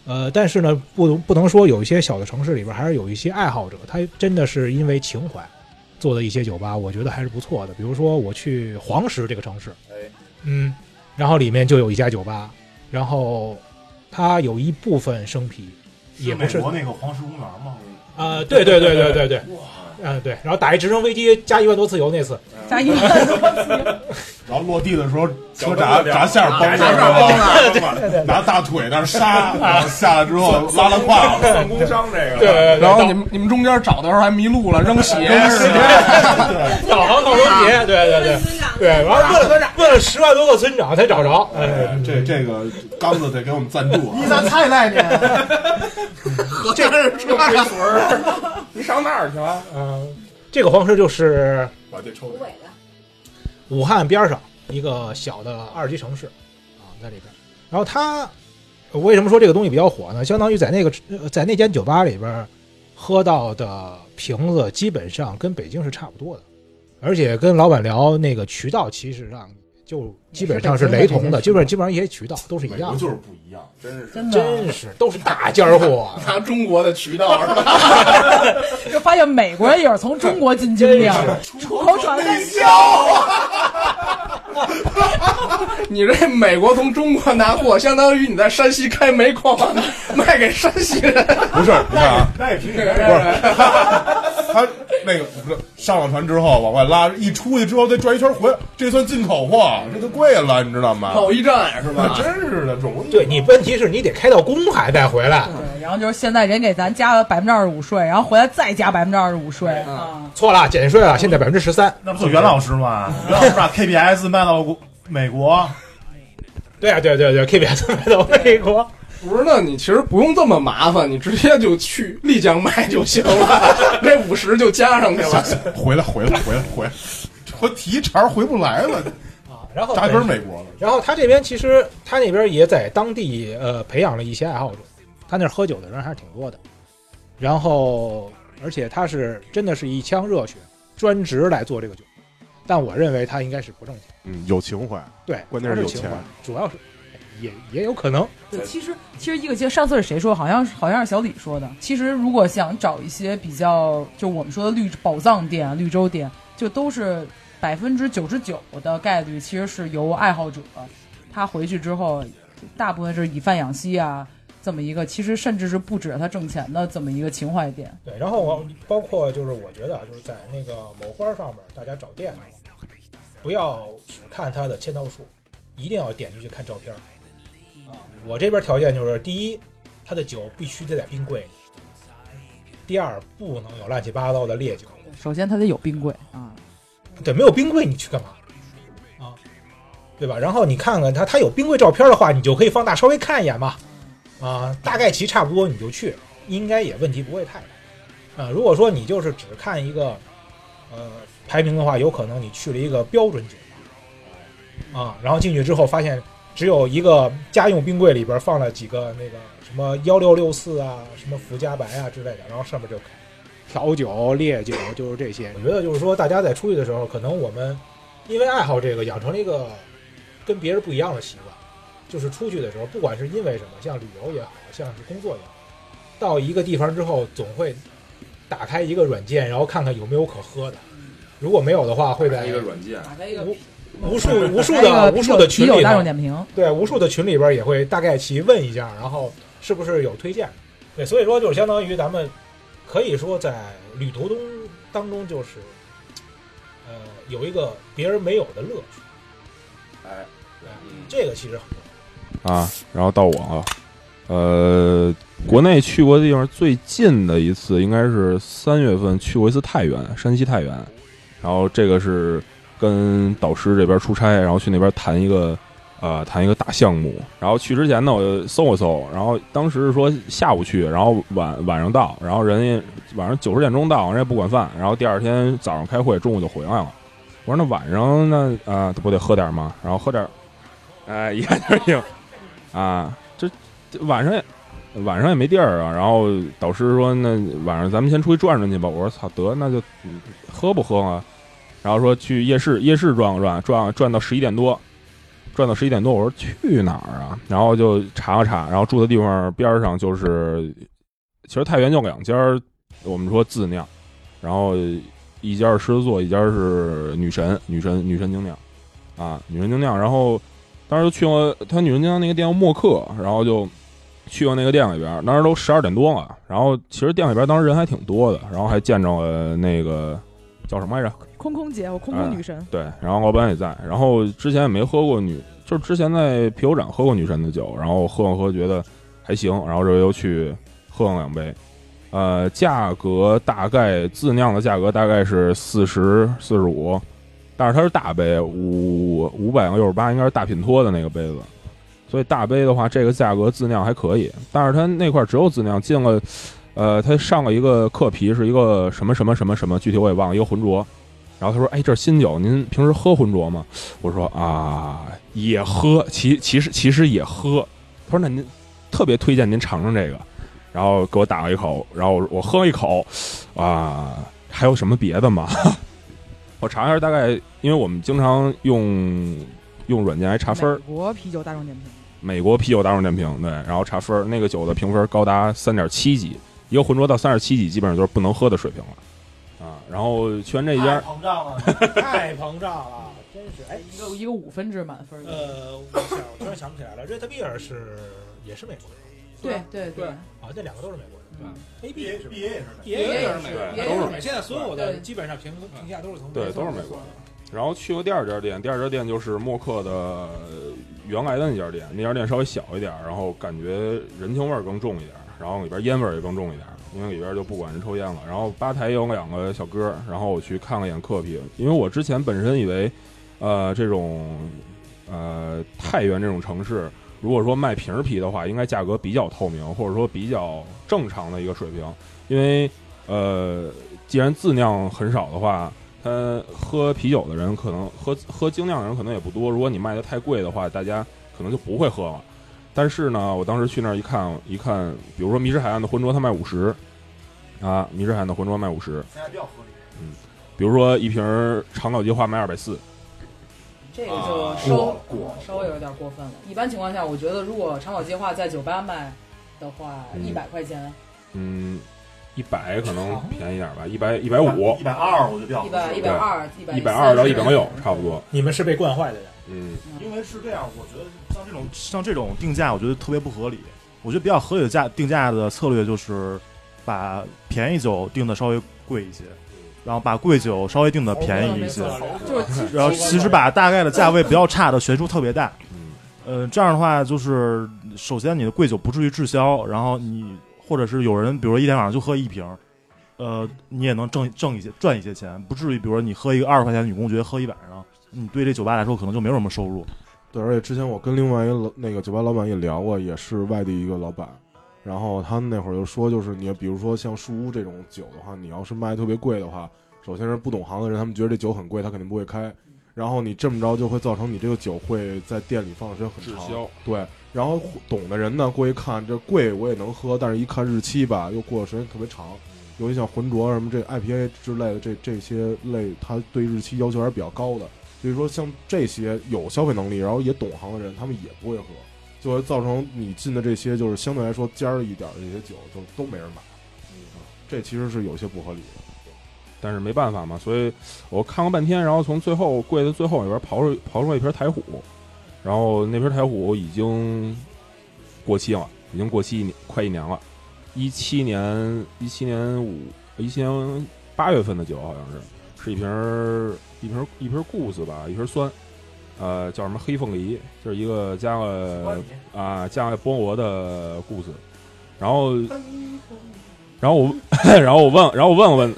呃，但是呢，不不能说有一些小的城市里边还是有一些爱好者，他真的是因为情怀做的一些酒吧，我觉得还是不错的。比如说我去黄石这个城市，哎，嗯，然后里面就有一家酒吧，然后。它有一部分生啤，也不是那个黄石公园吗？啊，对对对对对对，嗯对，然后打一直升飞机加一万多次油那次，加一万多次，然后落地的时候车闸闸线崩了，[laughs] 拿大腿那刹，[laughs] 然后下来之后拉拉胯，算工伤这个。对，然后你们你们中间找的时候还迷路了，扔鞋，导航倒扔鞋，对对对。对，完了问了问了十万多个村长才找着，哎，这这个刚子得给我们赞助，你咋菜来呢？[laughs] 这是车水水儿，你上那儿去了？嗯，这个黄石就是把这抽的，武汉边上一个小的二级城市啊，在里边。然后他为什么说这个东西比较火呢？相当于在那个在那间酒吧里边喝到的瓶子，基本上跟北京是差不多的。而且跟老板聊那个渠道，其实上就基本上是雷同的，基本上基本上一些渠道都是一样。的，就是不一样，真是。真的真是都是大尖儿货。[laughs] 拿中国的渠道。是吧？就发现美国人也是从中国进精酿，出口转内销。你这美国从中国拿货，相当于你在山西开煤矿，卖给山西人。不是，[laughs] 不是啊，那也凭你不是他他那个不是上了船之后往外拉，一出去之后再转一圈回来，这算进口货，这就贵了，你知道吗？贸易战是吧？[laughs] 真是的，容易。对你问题是你得开到公海再回来，对，然后就是现在人给咱加了百分之二十五税，然后回来再加百分之二十五税啊。错了，减税了，现在百分之十三。那不就袁老师吗？袁老师把 KBS 卖到国美国，对啊，对对对，KBS 卖到美国。不是，那你其实不用这么麻烦，你直接就去丽江卖就行了，[laughs] 这五十就加上去了。回来，回来，回来，回来，我提茬回不来了，啊，然后扎根美国了。然后他这边其实他那边也在当地呃培养了一些爱好者，他那儿喝酒的人还是挺多的。然后而且他是真的是一腔热血，专职来做这个酒。但我认为他应该是不挣钱，嗯，有情怀，对，关键是有情怀，主要是也也有可能。对，其实其实一个其实上次是谁说？好像好像是小李说的。其实如果想找一些比较，就我们说的绿宝藏店、绿洲店，就都是百分之九十九的概率，其实是由爱好者他回去之后，大部分是以贩养吸啊，这么一个，其实甚至是不止他挣钱的这么一个情怀店。对，然后我包括就是我觉得啊，就是在那个某花上面，大家找店的话，不要只看它的签到数，一定要点进去看照片儿。我这边条件就是：第一，他的酒必须得在冰柜里；第二，不能有乱七八糟的烈酒。首先，他得有冰柜啊，对，没有冰柜你去干嘛？啊，对吧？然后你看看他，他有冰柜照片的话，你就可以放大稍微看一眼嘛。啊，大概其差不多你就去，应该也问题不会太大。啊，如果说你就是只看一个呃排名的话，有可能你去了一个标准酒吧，啊，然后进去之后发现只有一个家用冰柜里边放了几个那个什么幺六六四啊，什么福加白啊之类的，然后上面就调酒、烈酒，就是这些。我觉得就是说，大家在出去的时候，可能我们因为爱好这个，养成了一个跟别人不一样的习惯，就是出去的时候，不管是因为什么，像旅游也好像是工作也好，到一个地方之后，总会打开一个软件，然后看看有没有可喝的。如果没有的话，会在一个软件，打开一个无无数 [laughs] 无数的无数的群里大众，点评，对无数的群里边也会大概其问一下，然后是不是有推荐？对，所以说就是相当于咱们可以说在旅途中当中就是呃有一个别人没有的乐趣。哎，这个其实很重要。啊，然后到我了，呃，国内去过的地方最近的一次应该是三月份去过一次太原，山西太原，然后这个是跟导师这边出差，然后去那边谈一个呃谈一个大项目，然后去之前呢我就搜了搜，然后当时是说下午去，然后晚晚上到，然后人家晚上九十点钟到，人家不管饭，然后第二天早上开会，中午就回来了。我说那晚上那啊、不得喝点吗？然后喝点，哎，一看就是硬啊，这晚上也晚上也没地儿啊。然后导师说那晚上咱们先出去转转去吧。我说操，得那就喝不喝啊？然后说去夜市，夜市转了转，转转到十一点多，转到十一点多。我说去哪儿啊？然后就查了查，然后住的地方边上就是，其实太原就两家，我们说自酿，然后一家是狮子座，一家是女神，女神女神精酿，啊，女神精酿。然后当时去了他女神精酿那个店叫默克，然后就去了那个店里边，当时都十二点多了。然后其实店里边当时人还挺多的，然后还见着了那个叫什么来着？空空姐，我空空女神，对，然后老板也在，然后之前也没喝过女，就是之前在啤酒展喝过女神的酒，然后喝了喝觉得还行，然后这回又去喝了两杯，呃，价格大概自酿的价格大概是四十四十五，但是它是大杯，五五百六十八，应该是大品托的那个杯子，所以大杯的话，这个价格自酿还可以，但是它那块儿只有自酿，进了，呃，它上了一个刻皮，是一个什么什么什么什么，具体我也忘了，一个浑浊。然后他说：“哎，这是新酒，您平时喝浑浊吗？”我说：“啊，也喝，其其实其实也喝。”他说：“那您特别推荐您尝尝这个。”然后给我打了一口，然后我我喝了一口，啊，还有什么别的吗？[laughs] 我查一下大概，因为我们经常用用软件来查分儿美，国啤酒大众点评，美国啤酒大众点评对，然后查分儿，那个酒的评分高达三点七级，一个浑浊到三点七级，基本上就是不能喝的水平了啊。然后去完这一家，膨胀了，太膨胀了，[laughs] 真是哎。一个一个五分制满分。呃，我想，我突然想不起来了，瑞特比尔是也是美国人，对对对，啊，这两个都是美国人，对 A B A 是 B A 也是，B 也 A 也是也是美国的，也都是美现在所有的基本上评评价都是从对，都是美国的。然后去过第二家店，第二家店就是默克的原来的那家店，那家店稍微小一点，然后感觉人情味儿更重一点，然后里边烟味儿也更重一点，因为里边就不管人抽烟了。然后吧台有两个小哥，然后我去看了眼客啤，因为我之前本身以为，呃，这种呃太原这种城市，如果说卖瓶啤的话，应该价格比较透明，或者说比较正常的一个水平，因为呃，既然自酿很少的话。他喝啤酒的人可能喝喝精酿的人可能也不多，如果你卖的太贵的话，大家可能就不会喝了。但是呢，我当时去那儿一看，一看，比如说迷失海岸的浑浊，它卖五十，啊，迷失海岸的浑浊卖五十。现在比较合理。嗯，比如说一瓶长岛计划卖二百四，这个就啊稍稍微有点过分了。一般情况下，我觉得如果长岛计划在酒吧卖的话，嗯。一百块钱，嗯，一百可能便宜点吧，一百一百五。一，百二，我觉得比较一百一百二，一百一百二到一百六差不多。你们是被惯坏的人，嗯，因为是这样，我觉得像这种像这种定价，我觉得特别不合理。我觉得比较合理的价定价的策略就是把便宜酒定的稍微贵一些，然后把贵酒稍微定的便宜一些，就是然后其实把大概的价位比较差的悬殊特别大。嗯呃，这样的话就是首先你的贵酒不至于滞销，然后你或者是有人比如说一天晚上就喝一瓶，呃，你也能挣挣一些赚一些钱，不至于比如说你喝一个二十块钱的女公爵喝一晚上，你对这酒吧来说可能就没有什么收入。对，而且之前我跟另外一个老那个酒吧老板也聊过，也是外地一个老板，然后他们那会儿就说，就是你比如说像树屋这种酒的话，你要是卖特别贵的话，首先是不懂行的人，他们觉得这酒很贵，他肯定不会开，然后你这么着就会造成你这个酒会在店里放的时间很长，对，然后懂的人呢过一看，这贵我也能喝，但是一看日期吧，又过的时间特别长，尤其像浑浊什么这 IPA 之类的这这些类，它对日期要求还是比较高的。所以说，像这些有消费能力，然后也懂行的人，他们也不会喝，就会造成你进的这些就是相对来说尖儿一点的这些酒，就都没人买。嗯，这其实是有些不合理的。但是没办法嘛，所以我看了半天，然后从最后柜子最后里边刨出刨出来一瓶台虎，然后那瓶台虎已经过期了，已经过期一年快一年了，一七年一七年五一七年八月份的酒好像是，是一瓶一瓶儿一瓶故事吧，一瓶酸，呃，叫什么黑凤梨，就是一个加了啊加了菠萝的故事，然后然后我 [laughs] 然后我问然后我问了问。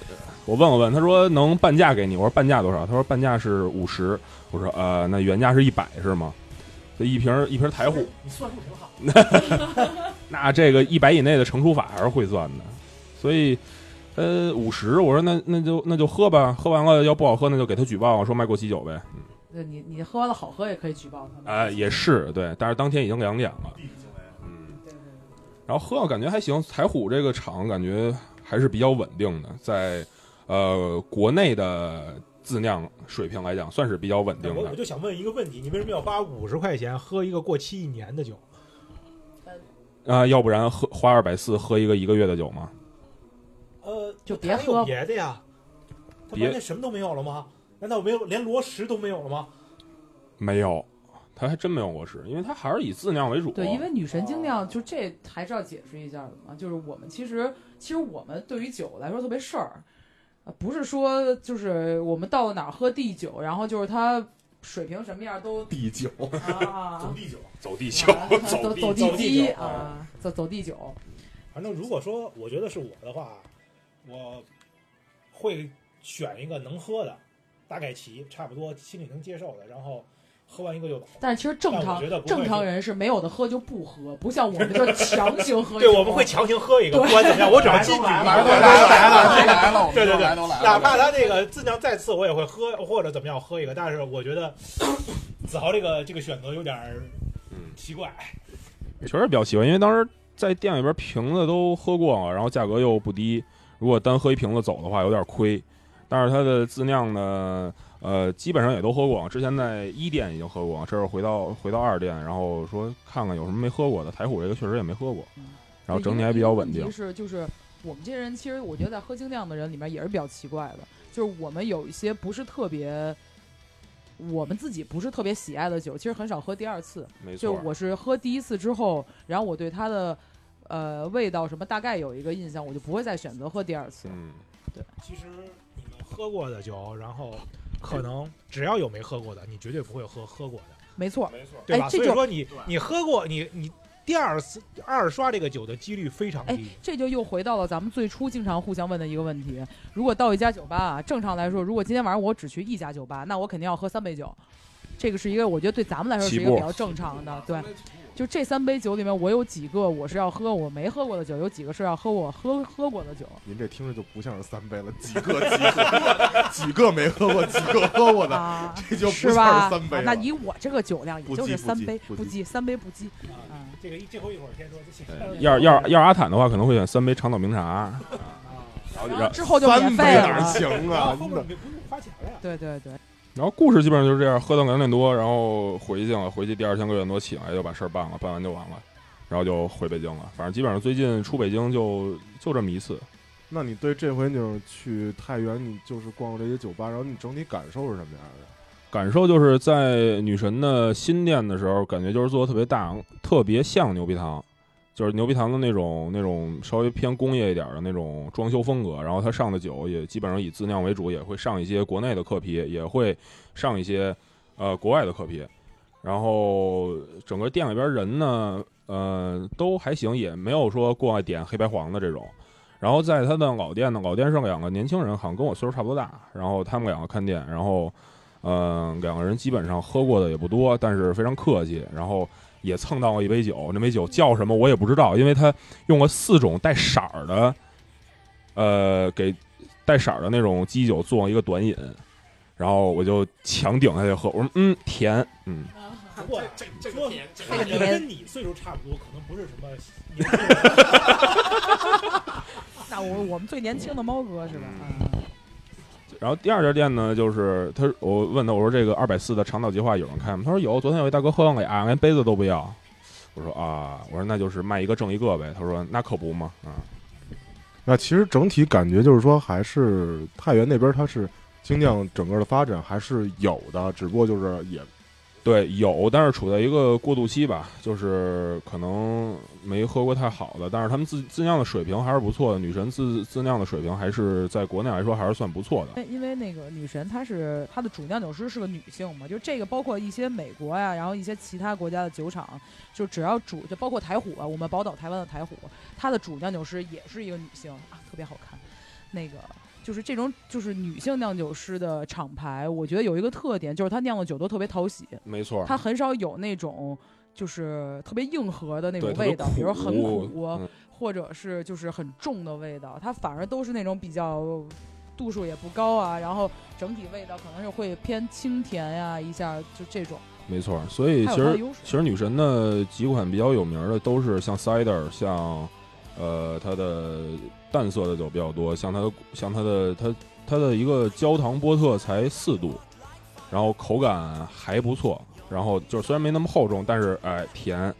我问了问，他说能半价给你，我说半价多少？他说半价是五十，我说呃，那原价是一百是吗？这一瓶一瓶台虎，你算数挺好。[laughs] 那这个一百以内的乘除法还是会算的，所以呃五十，我说那那就那就喝吧，喝完了要不好喝那就给他举报，说卖过期酒呗。嗯，对你你喝完了好喝也可以举报他们。哎、也是对，但是当天已经两点了，嗯，对对对然后喝了感觉还行，台虎这个厂感觉还是比较稳定的，在呃国内的自酿水平来讲，算是比较稳定的。我我就想问一个问题，你为什么要花五十块钱喝一个过期一年的酒？啊、要不然喝花二百四喝一个一个月的酒吗？呃，就别喝别的呀，他别完全什么都没有了吗？难道没有连螺石都没有了吗？没有，他还真没有螺石，因为他还是以自酿为主。对，因为女神精酿就这还是要解释一下的嘛，就是我们其实其实我们对于酒来说特别事儿，呃不是说就是我们到了哪儿喝地酒，然后就是他水平什么样都地酒，[laughs] 啊走地酒，走地球，啊走地走地地酒啊，走走地酒，反正如果说我觉得是我的话，我会选一个能喝的，大概齐，差不多心里能接受的，然后喝完一个就走。但是其实正常觉得不正常人是没有的喝就不喝，不像我们就是强行喝。[laughs] 对，我们会强行喝一个，[laughs] 对不管怎么样，我只要进去，来对都来了，来了，都来了，对对对哪怕他那个质量再次，我也会喝，或者怎么样喝一个。但是我觉得子豪这个这个选择有点奇怪。确实比较喜欢，因为当时在店里边瓶子都喝过了，然后价格又不低，如果单喝一瓶子走的话有点亏。但是它的自酿呢，呃，基本上也都喝过。之前在一店已经喝过，这是回到回到二店，然后说看看有什么没喝过的。台虎这个确实也没喝过，然后整体还比较稳定。是就是我们这些人，其实我觉得在喝精酿的人里面也是比较奇怪的，就是我们有一些不是特别。我们自己不是特别喜爱的酒，其实很少喝第二次。没就错，我是喝第一次之后，然后我对它的呃味道什么大概有一个印象，我就不会再选择喝第二次。嗯，其实你们喝过的酒，然后可能只要有没喝过的，你绝对不会喝喝过的，没错，没错，对吧？哎这就所以说你你喝过，你你第二次二刷这个酒的几率非常哎低。这就又回到了咱们最初经常互相问的一个问题：如果到一家酒吧啊，正常来说，如果今天晚上我只去一家酒吧，那我肯定要喝三杯酒。这个是一个我觉得对咱们来说是一个比较正常的，对。就这三杯酒里面，我有几个我是要喝我没喝过的酒，有几个是要喝我喝喝过的酒。您这听着就不像是三杯了，几个几个几个没喝过，几个喝过的，啊，这就不是像吧？是三杯了。啊那以我这个酒量，也就是三杯不羁不羁不羁，三杯不羁。啊嗯，这个一这回一会儿先说，这对要要要阿坦的话，可能会选三杯长岛冰茶。然后然后然之后就免三杯费哪了。行啊？后面不用花钱了呀。对对对，然后故事基本上就是这样，喝到两点多，然后回去了。回去第二天六点多起来就把事儿办了，办完就完了，然后就回北京了。反正基本上最近出北京就就这么一次。那你对这回就是去太原，你就是逛这些酒吧，然后你整体感受是什么样的？感受就是在女神的新店的时候，感觉就是做的特别大，特别像牛皮糖，就是牛皮糖的那种那种稍微偏工业一点的那种装修风格。然后它上的酒也基本上以自酿为主，也会上一些国内的客啤，也会上一些呃国外的客啤。然后整个店里边人呢，呃，都还行，也没有说过来点黑白黄的这种。然后在他的老店呢，老店是两个年轻人，好像跟我岁数差不多大。然后他们两个看店，然后，嗯、两个人基本上喝过的也不多，但是非常客气。然后也蹭到了一杯酒，那杯酒叫什么我也不知道，因为他用了四种带色儿的，呃，给带色儿的那种基酒做了一个短饮。然后我就强顶下去喝，我说嗯甜，嗯，不过这这说个甜，这这个跟你岁数差不多，可能不是什么年。那我我们最年轻的猫哥是吧？嗯然后第二家店呢，就是他，我问他，我说这个二百四的长岛计划有人开吗？他说有，昨天有一大哥喝完了啊，连杯子都不要。我说啊，我说那就是卖一个挣一个呗。他说那可不嘛，啊，那其实整体感觉就是说，还是太原那边它是精酿整个的发展还是有的，只不过就是也对，有，但是处在一个过渡期吧，就是可能没喝过太好的，但是他们自自酿的水平还是不错的。女神自自酿的水平还是在国内来说还是算不错的。因为那个女神她是她的主酿酒师是个女性嘛，就这个包括一些美国呀，然后一些其他国家的酒厂，就只要主就包括台虎啊，我们宝岛台湾的台虎，它的主酿酒师也是一个女性啊，特别好看。那个就是这种就是女性酿酒师的厂牌，我觉得有一个特点，就是她酿的酒都特别讨喜，没错，她很少有那种就是特别硬核的那种味道，比如很苦或者是就是很重的味道，它反而都是那种比较度数也不高啊，然后整体味道可能是会偏清甜呀、一下就这种。没错，所以其实其实女神的几款比较有名的都是像 cider，像呃它的淡色的酒比较多，像它的像它的它它的一个焦糖波特才四度，然后口感还不错，然后就是虽然没那么厚重，但是哎甜。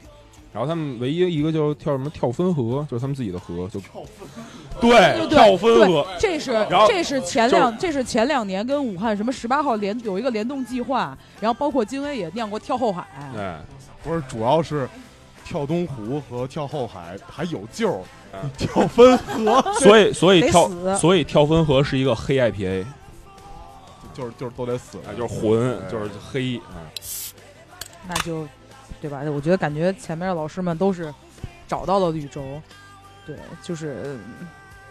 然后他们唯一一个就是跳什么跳分河，就是他们自己的河，就对跳分河，这是这是前两这是前两年跟武汉什么十八号联有一个联动计划，然后包括京威也酿过跳后海，对，不是主要是跳东湖和跳后海还有救儿，啊你跳汾河。[laughs] 所以所以跳所以跳汾河是一个黑 IPA，就是就是都得死。哎，就是浑，哎。就是黑，啊那就对吧？我觉得感觉前面的老师们都是找到了绿洲，对，就是嗯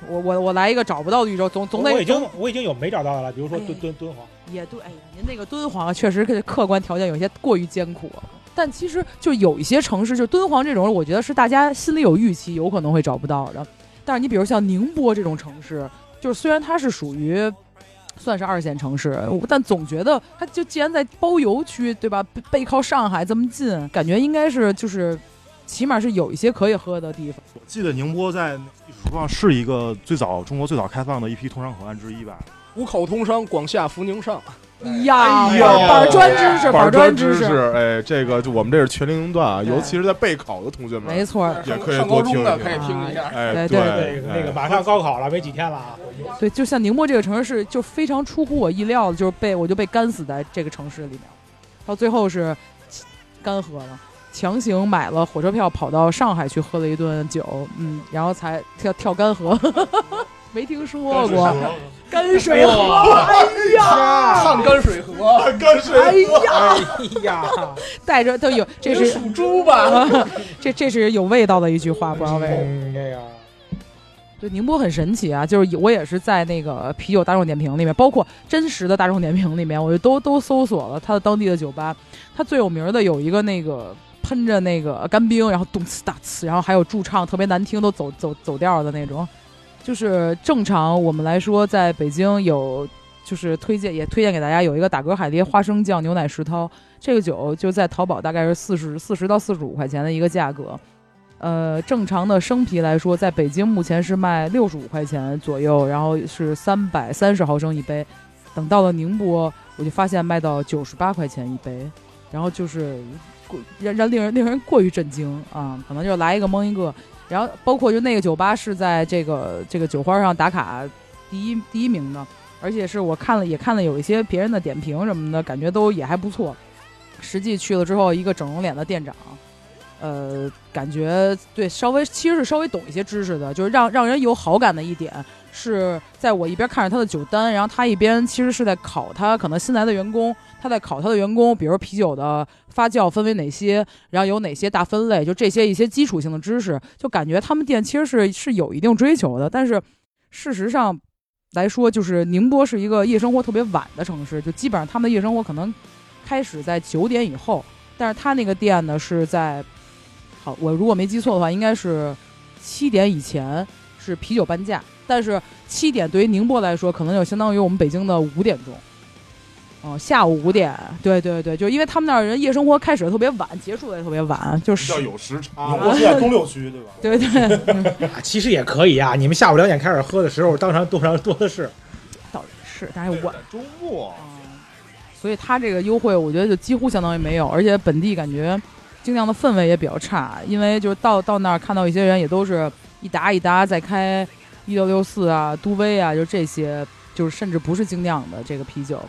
我我我来一个找不到绿洲，总总得我已经我已经有没找到的了，比如说敦敦敦煌。也对，哎呀，您那个敦煌啊确实是客观条件有些过于艰苦。了。但其实就有一些城市，就敦煌这种，我觉得是大家心里有预期，有可能会找不到的。但是你比如像宁波这种城市，就是虽然它是属于算是二线城市，但总觉得它就既然在包邮区，对吧？背靠上海这么近，感觉应该是就是起码是有一些可以喝的地方。我记得宁波在历史书上是一个最早中国最早开放的一批通商口岸之一吧。五口通商，广厦福宁上。哎呀，哎呦板砖知识，板砖知识，哎，这个就我们这是全龄龄段啊，尤其是在备考的同学们，没错，也可以上高中的可以听一下。哎，对对那个那个马上高考了，没几天了啊。对，就像宁波这个城市，就非常出乎我意料的，就是被我就被干死在这个城市里面，到最后是干涸了，强行买了火车票跑到上海去喝了一顿酒，嗯，然后才跳跳干河，没听说过。干水河，哎呀，看干水河，干水哎呀，哎呀，带着都有，这是属猪吧？[laughs] 这这是有味道的一句话，不知道为。什么。对，宁波很神奇啊，就是我也是在那个啤酒大众点评里面，包括真实的大众点评里面，我就都都搜索了它的当地的酒吧。它最有名的有一个那个喷着那个干冰，然后咚呲大呲，然后还有驻唱特别难听，都走走走调的那种。就是正常我们来说，在北京有就是推荐也推荐给大家有一个打嗝海蝶花生酱牛奶石涛，这个酒就在淘宝大概是四十四十到四十五块钱的一个价格。呃，正常的生啤来说，在北京目前是卖六十五块钱左右，然后是三百三十毫升一杯。等到了宁波，我就发现卖到九十八块钱一杯，然后就是过让让令人令人过于震惊啊！可能就来一个蒙一个。然后包括就那个酒吧是在这个这个酒花上打卡第一第一名的，而且是我看了也看了有一些别人的点评什么的，感觉都也还不错。实际去了之后，一个整容脸的店长。呃，感觉对，稍微其实是稍微懂一些知识的，就是让让人有好感的一点是在我一边看着他的酒单，然后他一边其实是在考他可能新来的员工，他在考他的员工，比如啤酒的发酵分为哪些，然后有哪些大分类，就这些一些基础性的知识，就感觉他们店其实是是有一定追求的，但是事实上来说，就是宁波是一个夜生活特别晚的城市，就基本上他们的夜生活可能开始在九点以后，但是他那个店呢是在。好，我如果没记错的话，应该是七点以前是啤酒半价，但是七点对于宁波来说，可能就相当于我们北京的五点钟。哦、下午五点，对对对，就因为他们那儿人夜生活开始的特别晚，结束的也特别晚，就是要有时差宁波是在东六区对吧？对对，嗯 [laughs] 啊其实也可以啊。你们下午两点开始喝的时候，当然多少多的是。倒也是，但是我周末嗯，所以他这个优惠，我觉得就几乎相当于没有，而且本地感觉精酿的氛围也比较差，因为就是到到那儿看到一些人也都是一沓一沓在开一六六四啊、都威啊，就这些，就是甚至不是精酿的这个啤酒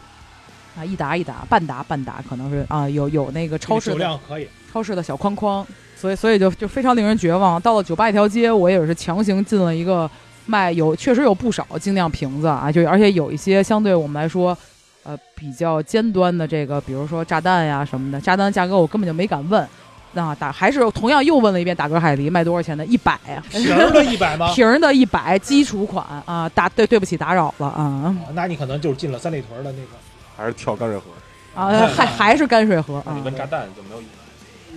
啊，一打一打、半打半打，可能是啊有有那个超市酒的量可以，超市的小框框，所以所以就就非常令人绝望。到了酒吧一条街，我也是强行进了一个卖有确实有不少精酿瓶子啊，就而且有一些相对我们来说，呃比较尖端的这个，比如说炸弹呀什么的，炸弹价格我根本就没敢问。那打还是同样又问了一遍打嗝海狸卖多少钱的？一百呀，瓶儿的一百吗？[laughs] 瓶儿的一百基础款啊，打对对不起打扰了啊啊那你可能就是进了三里屯的那个。还是跳干水河，啊还还是泔水河啊你，问炸弹就没有意义。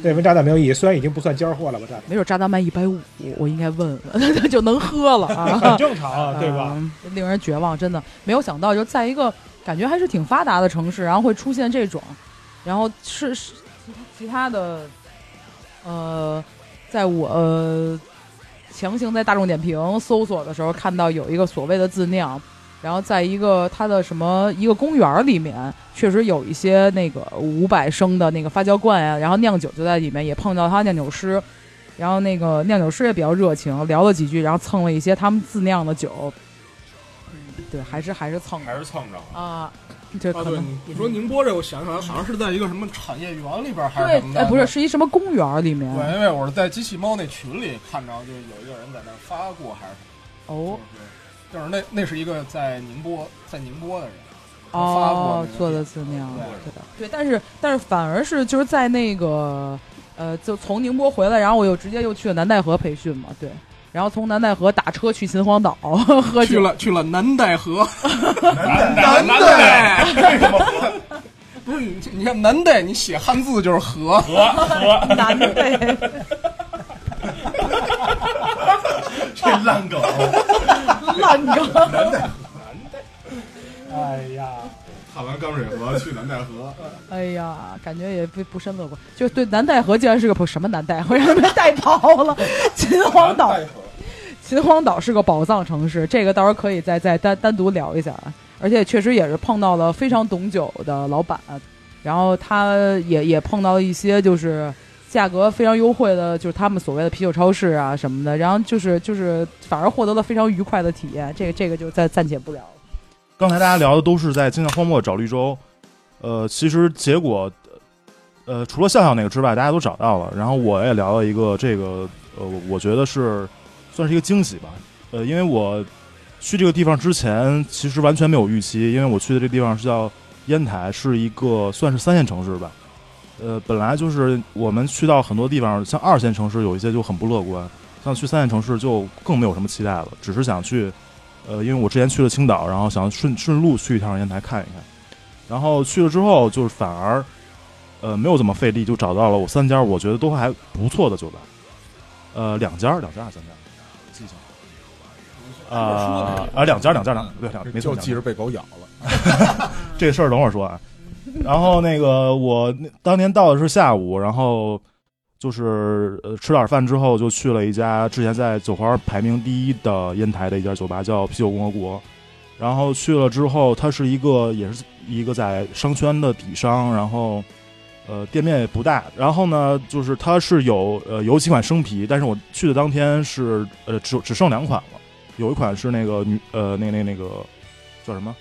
对，问炸弹没有意义，虽然已经不算尖儿货了吧，炸弹没准炸弹卖一百五，我应该问问 [laughs] 就能喝了啊。[laughs] 很正常啊，对吧？嗯令人绝望，真的没有想到，就在一个感觉还是挺发达的城市，然后会出现这种，然后是是其他其他的，呃，在我、呃、强行在大众点评搜索的时候，看到有一个所谓的自酿。然后在一个它的什么一个公园里面，确实有一些那个五百升的那个发酵罐呀、然后酿酒就在里面，也碰到他酿酒师，然后那个酿酒师也比较热情，聊了几句，然后蹭了一些他们自酿的酒。嗯，对，还是还是蹭还是蹭着了。啊，这啊，对，可能你你说宁波这，我想起来好像是在一个什么产业园里边还是什么，的。哎，不是，是一什么公园里面对，因为我是在机器猫那群里看着，就有一个人在那发过，还是什么。哦对，就是那那是一个在宁波在宁波的人，发过做的店自酿，对对的，对，但是但是反而是就是在那个呃，就从宁波回来，然后我又直接又去了南戴河培训嘛，对，然后从南戴河打车去秦皇岛喝去，了去了南戴河，南南戴，[laughs] 不是你你看南戴，你写汉字就是河。河河，南戴。[laughs] 这烂梗，[laughs] 烂梗，哎呀，看完干水河去南戴河，哎呀，感觉也不不深乐观，就对南戴河竟然是个什么南戴河，让人带跑了，秦皇岛。秦皇岛是个宝藏城市，这个到时候可以再再单单独聊一下。而且确实也是碰到了非常懂酒的老板，然后他也也碰到了一些就是价格非常优惠的，就是他们所谓的啤酒超市啊什么的，然后就是就是反而获得了非常愉快的体验，这个这个就暂暂且不聊。刚才大家聊的都是在精酿荒漠找绿洲，呃，其实结果，呃，除了笑笑那个之外，大家都找到了。然后我也聊了一个这个，呃，我觉得是算是一个惊喜吧，呃，因为我去这个地方之前，其实完全没有预期，因为我去的这地方是叫烟台，是一个算是三线城市吧。呃，本来就是我们去到很多地方，像二线城市有一些就很不乐观，像去三线城市就更没有什么期待了，只是想去。呃，因为我之前去了青岛，然后想顺顺路去一趟烟台看一看，然后去了之后，就是反而，呃，没有这么费力，就找到了我三家我觉得都还不错的酒吧，呃，两家，两家三家？记性。啊啊，两家，两家，两对两，没错，就记着被狗咬了。[laughs] 这事儿等会儿说啊。然后那个我当年到的是下午，然后。就是呃吃点饭之后，就去了一家之前在酒花排名第一的烟台的一家酒吧，叫啤酒共和国。然后去了之后，它是一个也是一个在商圈的底商，然后呃店面也不大。然后呢，就是它是有呃有几款生啤，但是我去的当天是呃只只剩两款了，有一款是那个女呃那那那个叫什么，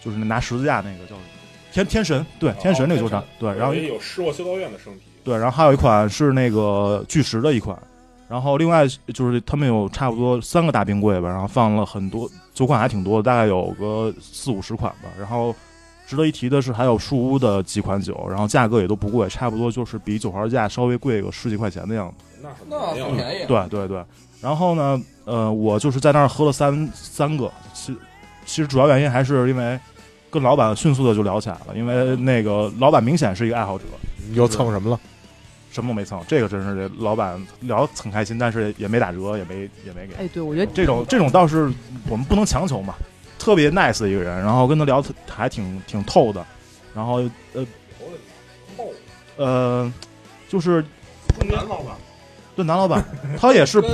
就是拿十字架那个叫什么天天神对天神那个酒厂对，然后也有失落修道院的生啤。对，然后还有一款是那个巨石的一款，然后另外就是他们有差不多三个大冰柜吧，然后放了很多酒款，还挺多的，大概有个四五十款吧。然后值得一提的是，还有树屋的几款酒，然后价格也都不贵，差不多就是比酒花价稍微贵个十几块钱的样子。那那很便宜。对对对，然后呢，呃，我就是在那儿喝了三三个，其其实主要原因还是因为跟老板迅速的就聊起来了，因为那个老板明显是一个爱好者。又蹭什么了？什么都没蹭，这个真是这老板聊很开心，但是也没打折，也没也没给。哎，对，我觉得这种这种倒是我们不能强求嘛。特别 nice 的一个人，然后跟他聊还挺挺透的，然后呃呃，就是男老板，对男老板，他也是不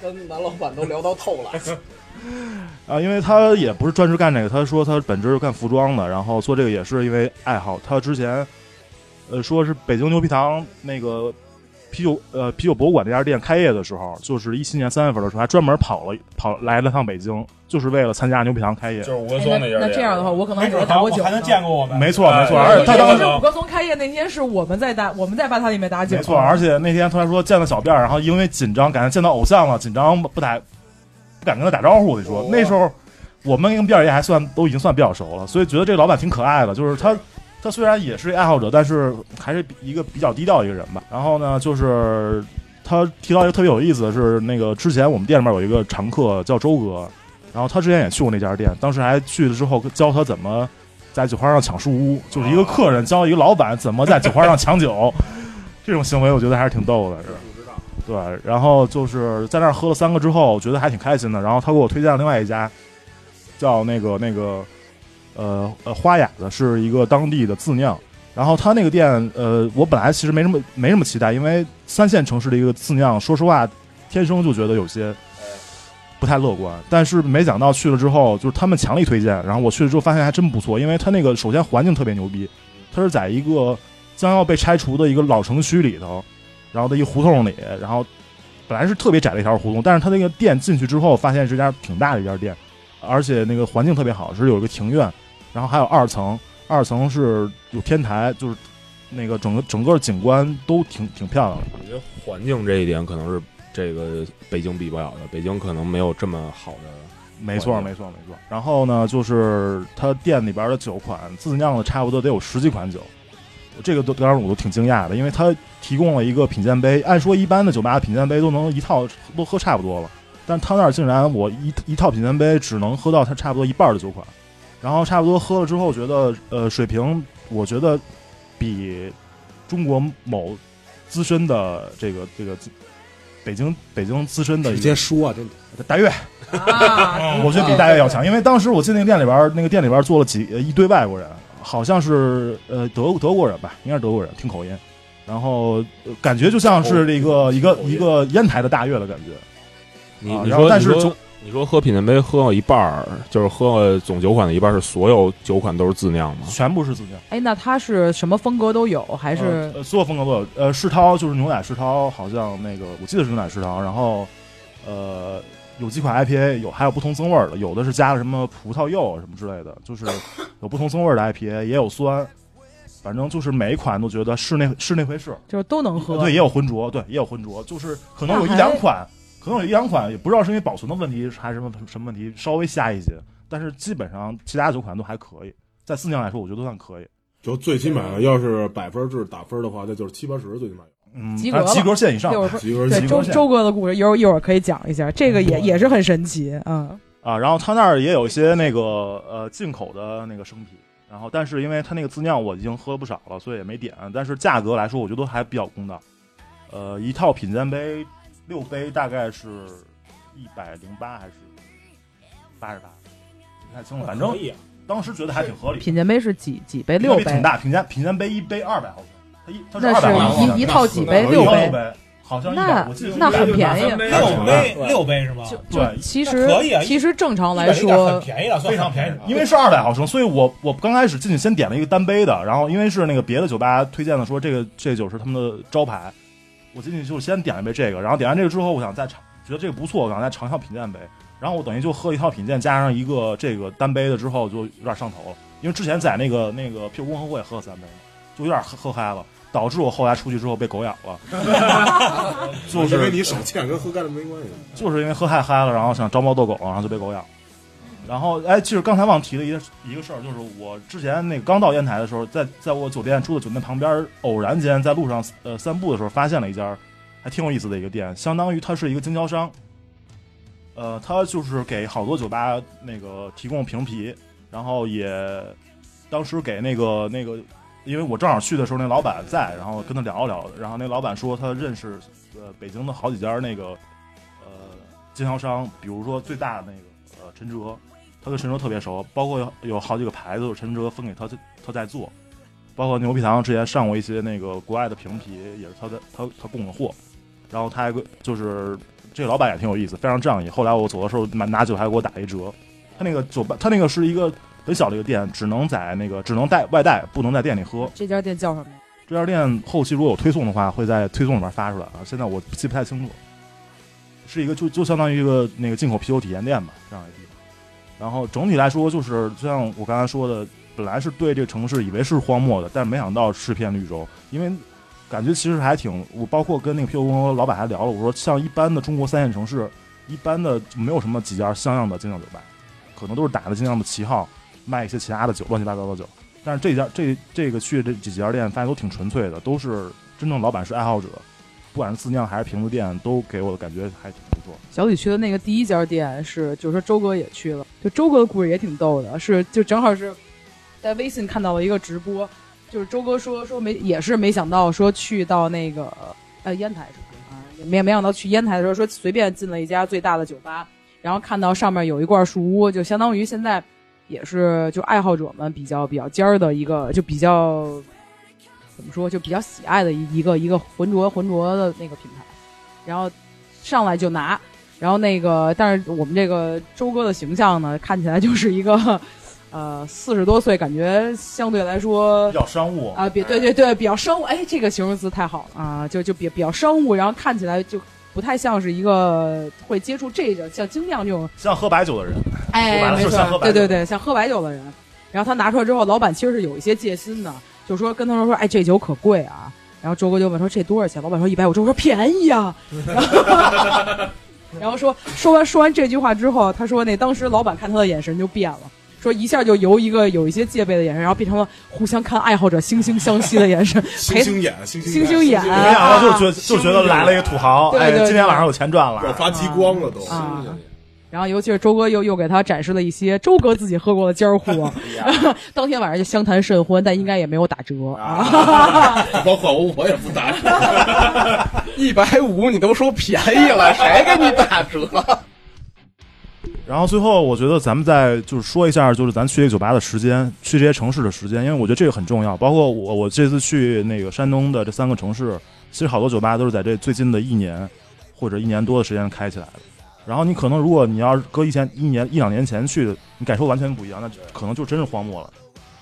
跟男老板都聊到透了 [laughs] 啊，因为他也不是专职干这个，他说他本职是干服装的，然后做这个也是因为爱好。他之前。呃，说是北京牛皮糖那个啤酒呃啤酒博物馆这家店开业的时候，就是一七年三月份的时候，还专门跑了跑来了趟北京，就是为了参加牛皮糖开业。就是五棵松那家那这样的话，我可能没准打过酒，还能见过我们。没错没错，哎而且他当时五棵松开业那天是我们在打，我们在吧台里面打酒。没错，而且那天突然说见了小辫儿，然后因为紧张，感觉见到偶像了，紧张不打不敢跟他打招呼。你说那时候我们跟辫儿爷还算都已经算比较熟了，所以觉得这个老板挺可爱的，就是他。他虽然也是爱好者，但是还是一个比较低调一个人吧。然后呢，就是他提到一个特别有意思的是，那个之前我们店里面有一个常客叫周哥，然后他之前也去过那家店，当时还去了之后教他怎么在酒花上抢树屋，就是一个客人教一个老板怎么在酒花上抢酒，[laughs] 这种行为我觉得还是挺逗的。对，然后就是在那儿喝了三个之后，觉得还挺开心的。然后他给我推荐了另外一家，叫那个那个。呃呃，花雅的是一个当地的自酿，然后他那个店，呃，我本来其实没什么没什么期待，因为三线城市的一个自酿，说实话，天生就觉得有些不太乐观。但是没想到去了之后，就是他们强力推荐，然后我去了之后发现还真不错，因为他那个首先环境特别牛逼，他是在一个将要被拆除的一个老城区里头，然后的一胡同里，然后本来是特别窄的一条胡同，但是他那个店进去之后，发现是家挺大的一家店，而且那个环境特别好，是有一个庭院。然后还有二层，二层是有天台，就是那个整个整个景观都挺挺漂亮的。我觉得环境这一点可能是这个北京比不了的，北京可能没有这么好的。没错，没错，没错。然后呢，就是他店里边的酒款自酿的差不多得有十几款酒，这个都当然我都挺惊讶的，因为他提供了一个品鉴杯。按说一般的酒吧的品鉴杯都能一套都喝差不多了，但他那儿竟然我一一套品鉴杯只能喝到他差不多一半的酒款。然后差不多喝了之后，觉得呃水平，我觉得比中国某资深的这个这个北京北京资深的直接说啊，这大悦，[laughs] 我觉得比大悦要强。因为当时我进那个店里边，那个店里边坐了几一堆外国人，好像是呃德德国人吧，应该是德国人，听口音，然后感觉就像是一个一个一个烟台的大悦的感觉。你你说但是你你说喝品鉴杯喝了一半儿，就是喝了总酒款的一半儿，是所有酒款都是自酿吗？全部是自酿，哎，那它是什么风格都有，还是呃所有风格都有。呃，世涛就是牛奶世涛，好像那个我记得是牛奶世涛，然后呃有几款 IPA 有还有不同增味儿的，有的是加了什么葡萄柚啊什么之类的，就是 [coughs] 有不同增味儿的 IPA，也有酸，反正就是每一款都觉得是那是那回事。就是都能喝？对，也有浑浊，对，也有浑浊，就是可能有一两款，可能有一两款，也不知道是因为保存的问题还是什么什么问题，稍微下一些，但是基本上其他酒款都还可以，在自酿来说，我觉得都算可以。就最起码要是百分制打分的话，那就是七八十，最起码有。嗯，及格及格线以上 [laughs] 及格对周及格线周哥的故事，一会儿一会儿可以讲一下，这个也也是很神奇，嗯，啊。然后他那儿也有一些那个呃进口的那个生啤，然后但是因为他那个自酿我已经喝了不少了，所以也没点。但是价格来说，我觉得还比较公道。呃，一套品鉴杯六杯大概是一百零八还是八十八，不太清楚，反正当时觉得还挺合理。品鉴杯是几几杯？六杯挺，大，品鉴品鉴杯一杯二百毫升，它一它是那二百毫升是一一套几杯？那六杯，好像那那很便宜。六杯六杯是吗？就对其实可以啊其实正常来100应该很说，便宜了，非常便宜，因为是二百毫升，所以我我刚开始进去先点了一个单杯的，然后因为是那个别的酒吧推荐的，说这个这个酒是他们的招牌，我进去就先点了一杯这个，然后点完这个之后，我想再尝，觉得这个不错，我想再尝一套品鉴杯，然后我等于就喝一套品鉴加上一个这个单杯的之后，就有点上头了，因为之前在那个那个啤酒共和国也喝了三杯，就有点喝喝嗨了。导致我后来出去之后被狗咬了，[laughs] 就是因为你手欠，跟喝干了没关系。就是因为喝太嗨了，然后想招猫逗狗，然后就被狗咬。然后，哎，其实刚才忘提了一个一个事儿，就是我之前那个刚到烟台的时候，在在我酒店住的酒店旁边，偶然间在路上呃散步的时候，发现了一家还挺有意思的一个店，相当于它是一个经销商，呃，它就是给好多酒吧那个提供瓶啤，然后也当时给那个那个，因为我正好去的时候，那老板在，然后跟他聊了聊，然后那老板说他认识呃北京的好几家那个呃经销商，比如说最大的那个呃陈哲，他跟神州特别熟，包括有有好几个牌子陈哲分给他他在做，包括牛皮糖之前上过一些那个国外的瓶啤，也是他在他他供的货，然后他还就是这个老板也挺有意思，非常仗义。后来我走的时候拿拿酒还给我打了一折，他那个酒吧他那个是一个很小的一个店，只能在那个只能带外带，不能在店里喝。这家店叫什么呀？这家店后期如果有推送的话，会在推送里面发出来啊。现在我记不太清楚，是一个就就相当于一个那个进口啤酒体验店吧，这样一个地方。然后整体来说，就是就像我刚才说的，本来是对这个城市以为是荒漠的，但是没想到是片绿洲，因为感觉其实还挺。我包括跟那个啤酒公司老板还聊了，我说像一般的中国三线城市，一般的没有什么几家像样的精酿酒吧，可能都是打着精酿的旗号卖一些其他的酒，乱七八糟的酒。但是这家这这个去这几家店，发现都挺纯粹的，都是真正老板是爱好者，不管是自酿还是瓶子店，都给我的感觉还挺不错。小李去的那个第一家店是，就是说周哥也去了，周哥的故事也挺逗的，是就正好是在微信看到了一个直播，就是周哥说说没也是没想到说去到那个呃烟台是吧？啊，没没想到去烟台的时候说随便进了一家最大的酒吧，然后看到上面有一罐树屋，就相当于现在也是就爱好者们比较比较尖儿的一个，就比较怎么说就比较喜爱的一一个一个浑浊浑浊的那个品牌，然后上来就拿。然后那个，但是我们这个周哥的形象呢，看起来就是一个，[laughs] 呃，四十多岁，感觉相对来说比较商务啊，比对对对，比较商务。哎，这个形容词太好了啊，就就比比较商务，然后看起来就不太像是一个会接触这个像精酿这种，像喝白酒的人，哎没错，对对对，像喝白酒的人。然后他拿出来之后，老板其实是有一些戒心的，就说跟他说说，哎，这酒可贵啊。然后周哥就问说这多少钱？老板说一百五。周哥说便宜啊。然后 [laughs] 然后说说完说完这句话之后，他说那当时老板看他的眼神就变了，说一下就由一个有一些戒备的眼神，然后变成了互相看爱好者惺惺相惜的眼神，[laughs] 陪星星眼，星星星星眼没想到就是觉就觉得来了一个土豪，哎，今天晚上有钱赚了我。发激光了都。啊。然后尤其是周哥又又给他展示了一些周哥自己喝过的尖儿货，[laughs] [laughs] 当天晚上就相谈甚欢，但应该也没有打折啊。[laughs] 包括我，我也不打折。一百五你都说便宜了，谁给你打折？然后最后，我觉得咱们再就是说一下，就是咱去这个酒吧的时间，去这些城市的时间，因为我觉得这个很重要。包括我，我这次去那个山东的这三个城市，其实好多酒吧都是在这最近的一年或者一年多的时间开起来的。然后你可能如果你要是搁以前一年一两年前去，你感受完全不一样，那可能就真是荒漠了。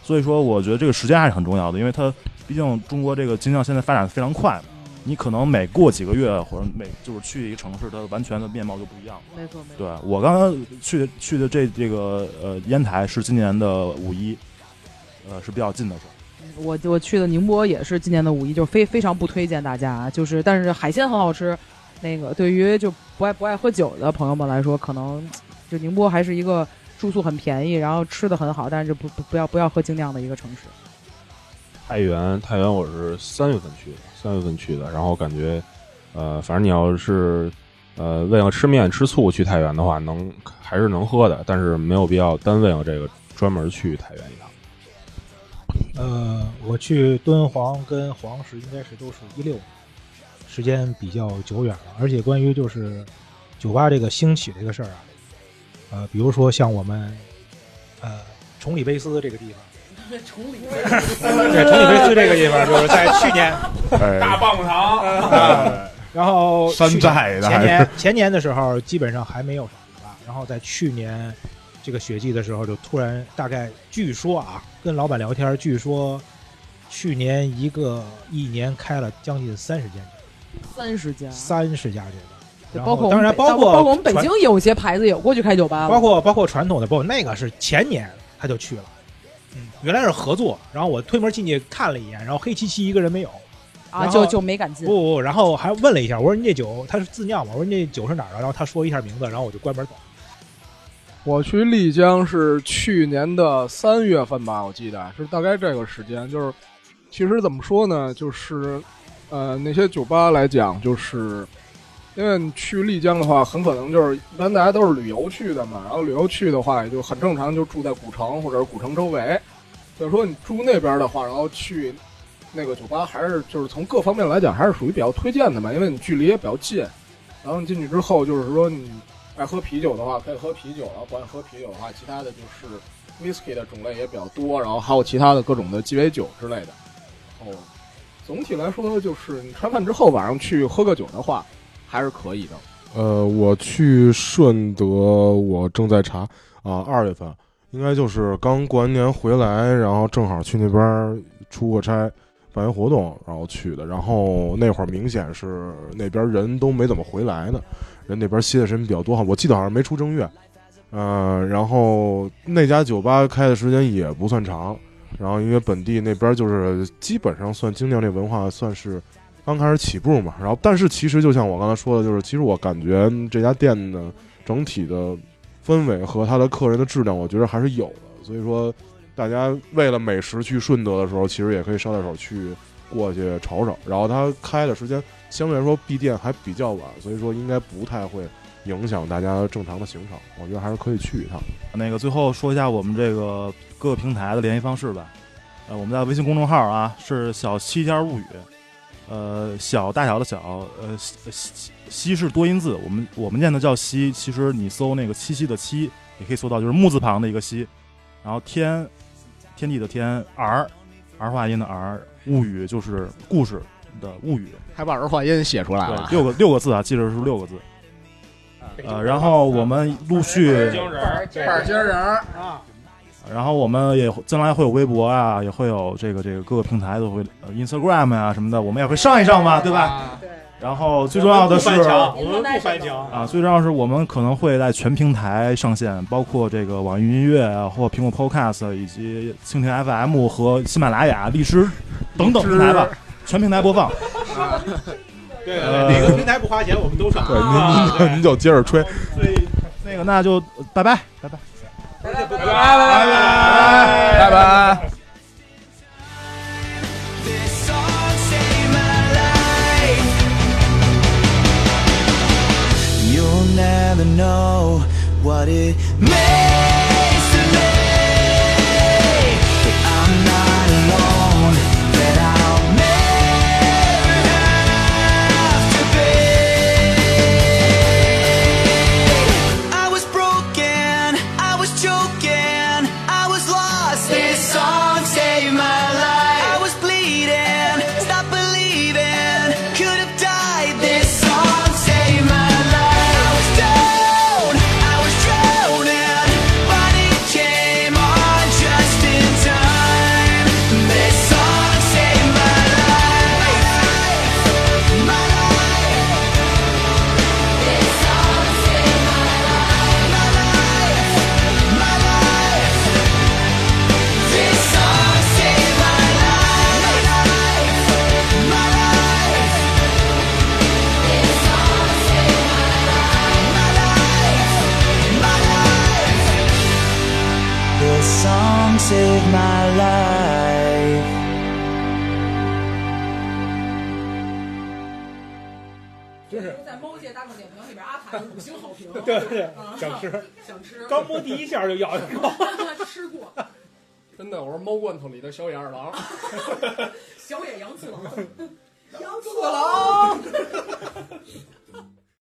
所以说，我觉得这个时间还是很重要的，因为它毕竟中国这个精酿现在发展得非常快，你可能每过几个月或者每就是去一个城市，它完全的面貌就不一样。没错没错。对我刚刚去的去的这这个呃烟台是今年的五一，呃是比较近的事儿。我我去的宁波也是今年的五一，就是非非常不推荐大家，啊就是但是海鲜很好吃。那个对于就不爱不爱喝酒的朋友们来说，可能 [tsk] 就宁波还是一个住宿很便宜，然后吃的很好，但是不不不要不要喝精酿的一个城市。太原，太原我是三月份去的，三月份去的，然后感觉，呃，反正你要是呃为了吃面吃醋去太原的话，能还是能喝的，但是没有必要单为了这个专门去太原一趟。呃，我去敦煌跟黄石应该是都是一六年，时间比较久远了。而且关于就是酒吧这个兴起这个事儿啊，呃，比如说像我们呃崇礼贝斯这个地方，[laughs] 崇礼 [laughs] 对崇礼贝斯这个地方，就是在去年 [laughs] 大棒棒糖。啊，然后山去寨的还是前年前年的时候基本上还没有什么吧，然后在去年这个雪季的时候，就突然大概据说啊，跟老板聊天，据说去年一个一年开了将近三十间三十家，三十家酒吧，然后包括当然包括包括我们北传京有些牌子也过去开酒吧了，包括包括传统的，包括那个是前年他就去了，嗯，原来是合作，然后我推门进去看了一眼，然后黑漆漆一个人没有，啊，就就没敢进。不不，然后还问了一下，我说你这酒他是自酿吗？我说你这酒是哪儿的？然后他说一下名字，然后我就关门走。我去丽江是去年的三月份吧，我记得是大概这个时间。就是，其实怎么说呢，就是，呃，那些酒吧来讲，就是，因为你去丽江的话，很可能就是一般大家都是旅游去的嘛，然后旅游去的话，也就很正常，就住在古城或者古城周围。所以说你住那边的话，然后去那个酒吧，还是就是从各方面来讲，还是属于比较推荐的嘛，因为你距离也比较近。然后你进去之后，就是说你爱喝啤酒的话，可以喝啤酒；然后不爱喝啤酒的话，其他的就是 whisky 的种类也比较多，然后还有其他的各种的鸡尾酒之类的。然后总体来说，就是你吃完饭之后晚上去喝个酒的话，还是可以的。呃，我去顺德，我正在查啊，二月份应该就是刚过完年回来，然后正好去那边出个差，办一活动，然后去的。然后那会儿明显是那边人都没怎么回来呢，人那边歇的时间比较多哈，我记得好像没出正月。呃，然后那家酒吧开的时间也不算长，然后因为本地那边就是基本上算精酿这文化算是刚开始起步嘛，然后但是其实就像我刚才说的，就是其实我感觉这家店呢整体的氛围和他的客人的质量，我觉得还是有的。所以说，大家为了美食去顺德的时候，其实也可以捎带手去过去瞅瞅。然后它开的时间相对来说闭店还比较晚，所以说应该不太会影响大家正常的行程。我觉得还是可以去一趟。那个最后说一下我们这个各个平台的联系方式吧。呃，我们在微信公众号啊是小七天物语，呃，小大小的小，呃，西西西是多音字，我们我们念的叫西，其实你搜那个七夕的七也可以搜到，就是木字旁的一个西，然后天天地的天儿儿化音的儿，物语就是故事的物语，还把儿化音写出来对，六个六个字啊，记着是六个字。呃，然后我们陆续板儿尖人儿啊，然后我们也将来会有微博啊，也会有这个这个各个平台都会、呃、Instagram 啊、什么的，我们也会上一上嘛，对吧？对，然后最重要的是我们不翻墙，啊，最重要的是我们可能会在全平台上线，包括这个网易云音乐啊，或苹果 Podcast 以及蜻蜓 FM 和喜马拉雅、荔枝等等平台吧，全平台播放。[laughs] 对，哪个平台不花钱，我们都上。对，您您就接着吹。所以那个那就拜拜拜拜拜拜拜拜拜拜拜。Never know what it means 对对，想吃。想吃，刚摸第一下就咬一口，吃过。真的，我说猫罐头里的小野二郎，[laughs] 小野杨次郎，[laughs] 杨次郎。[laughs]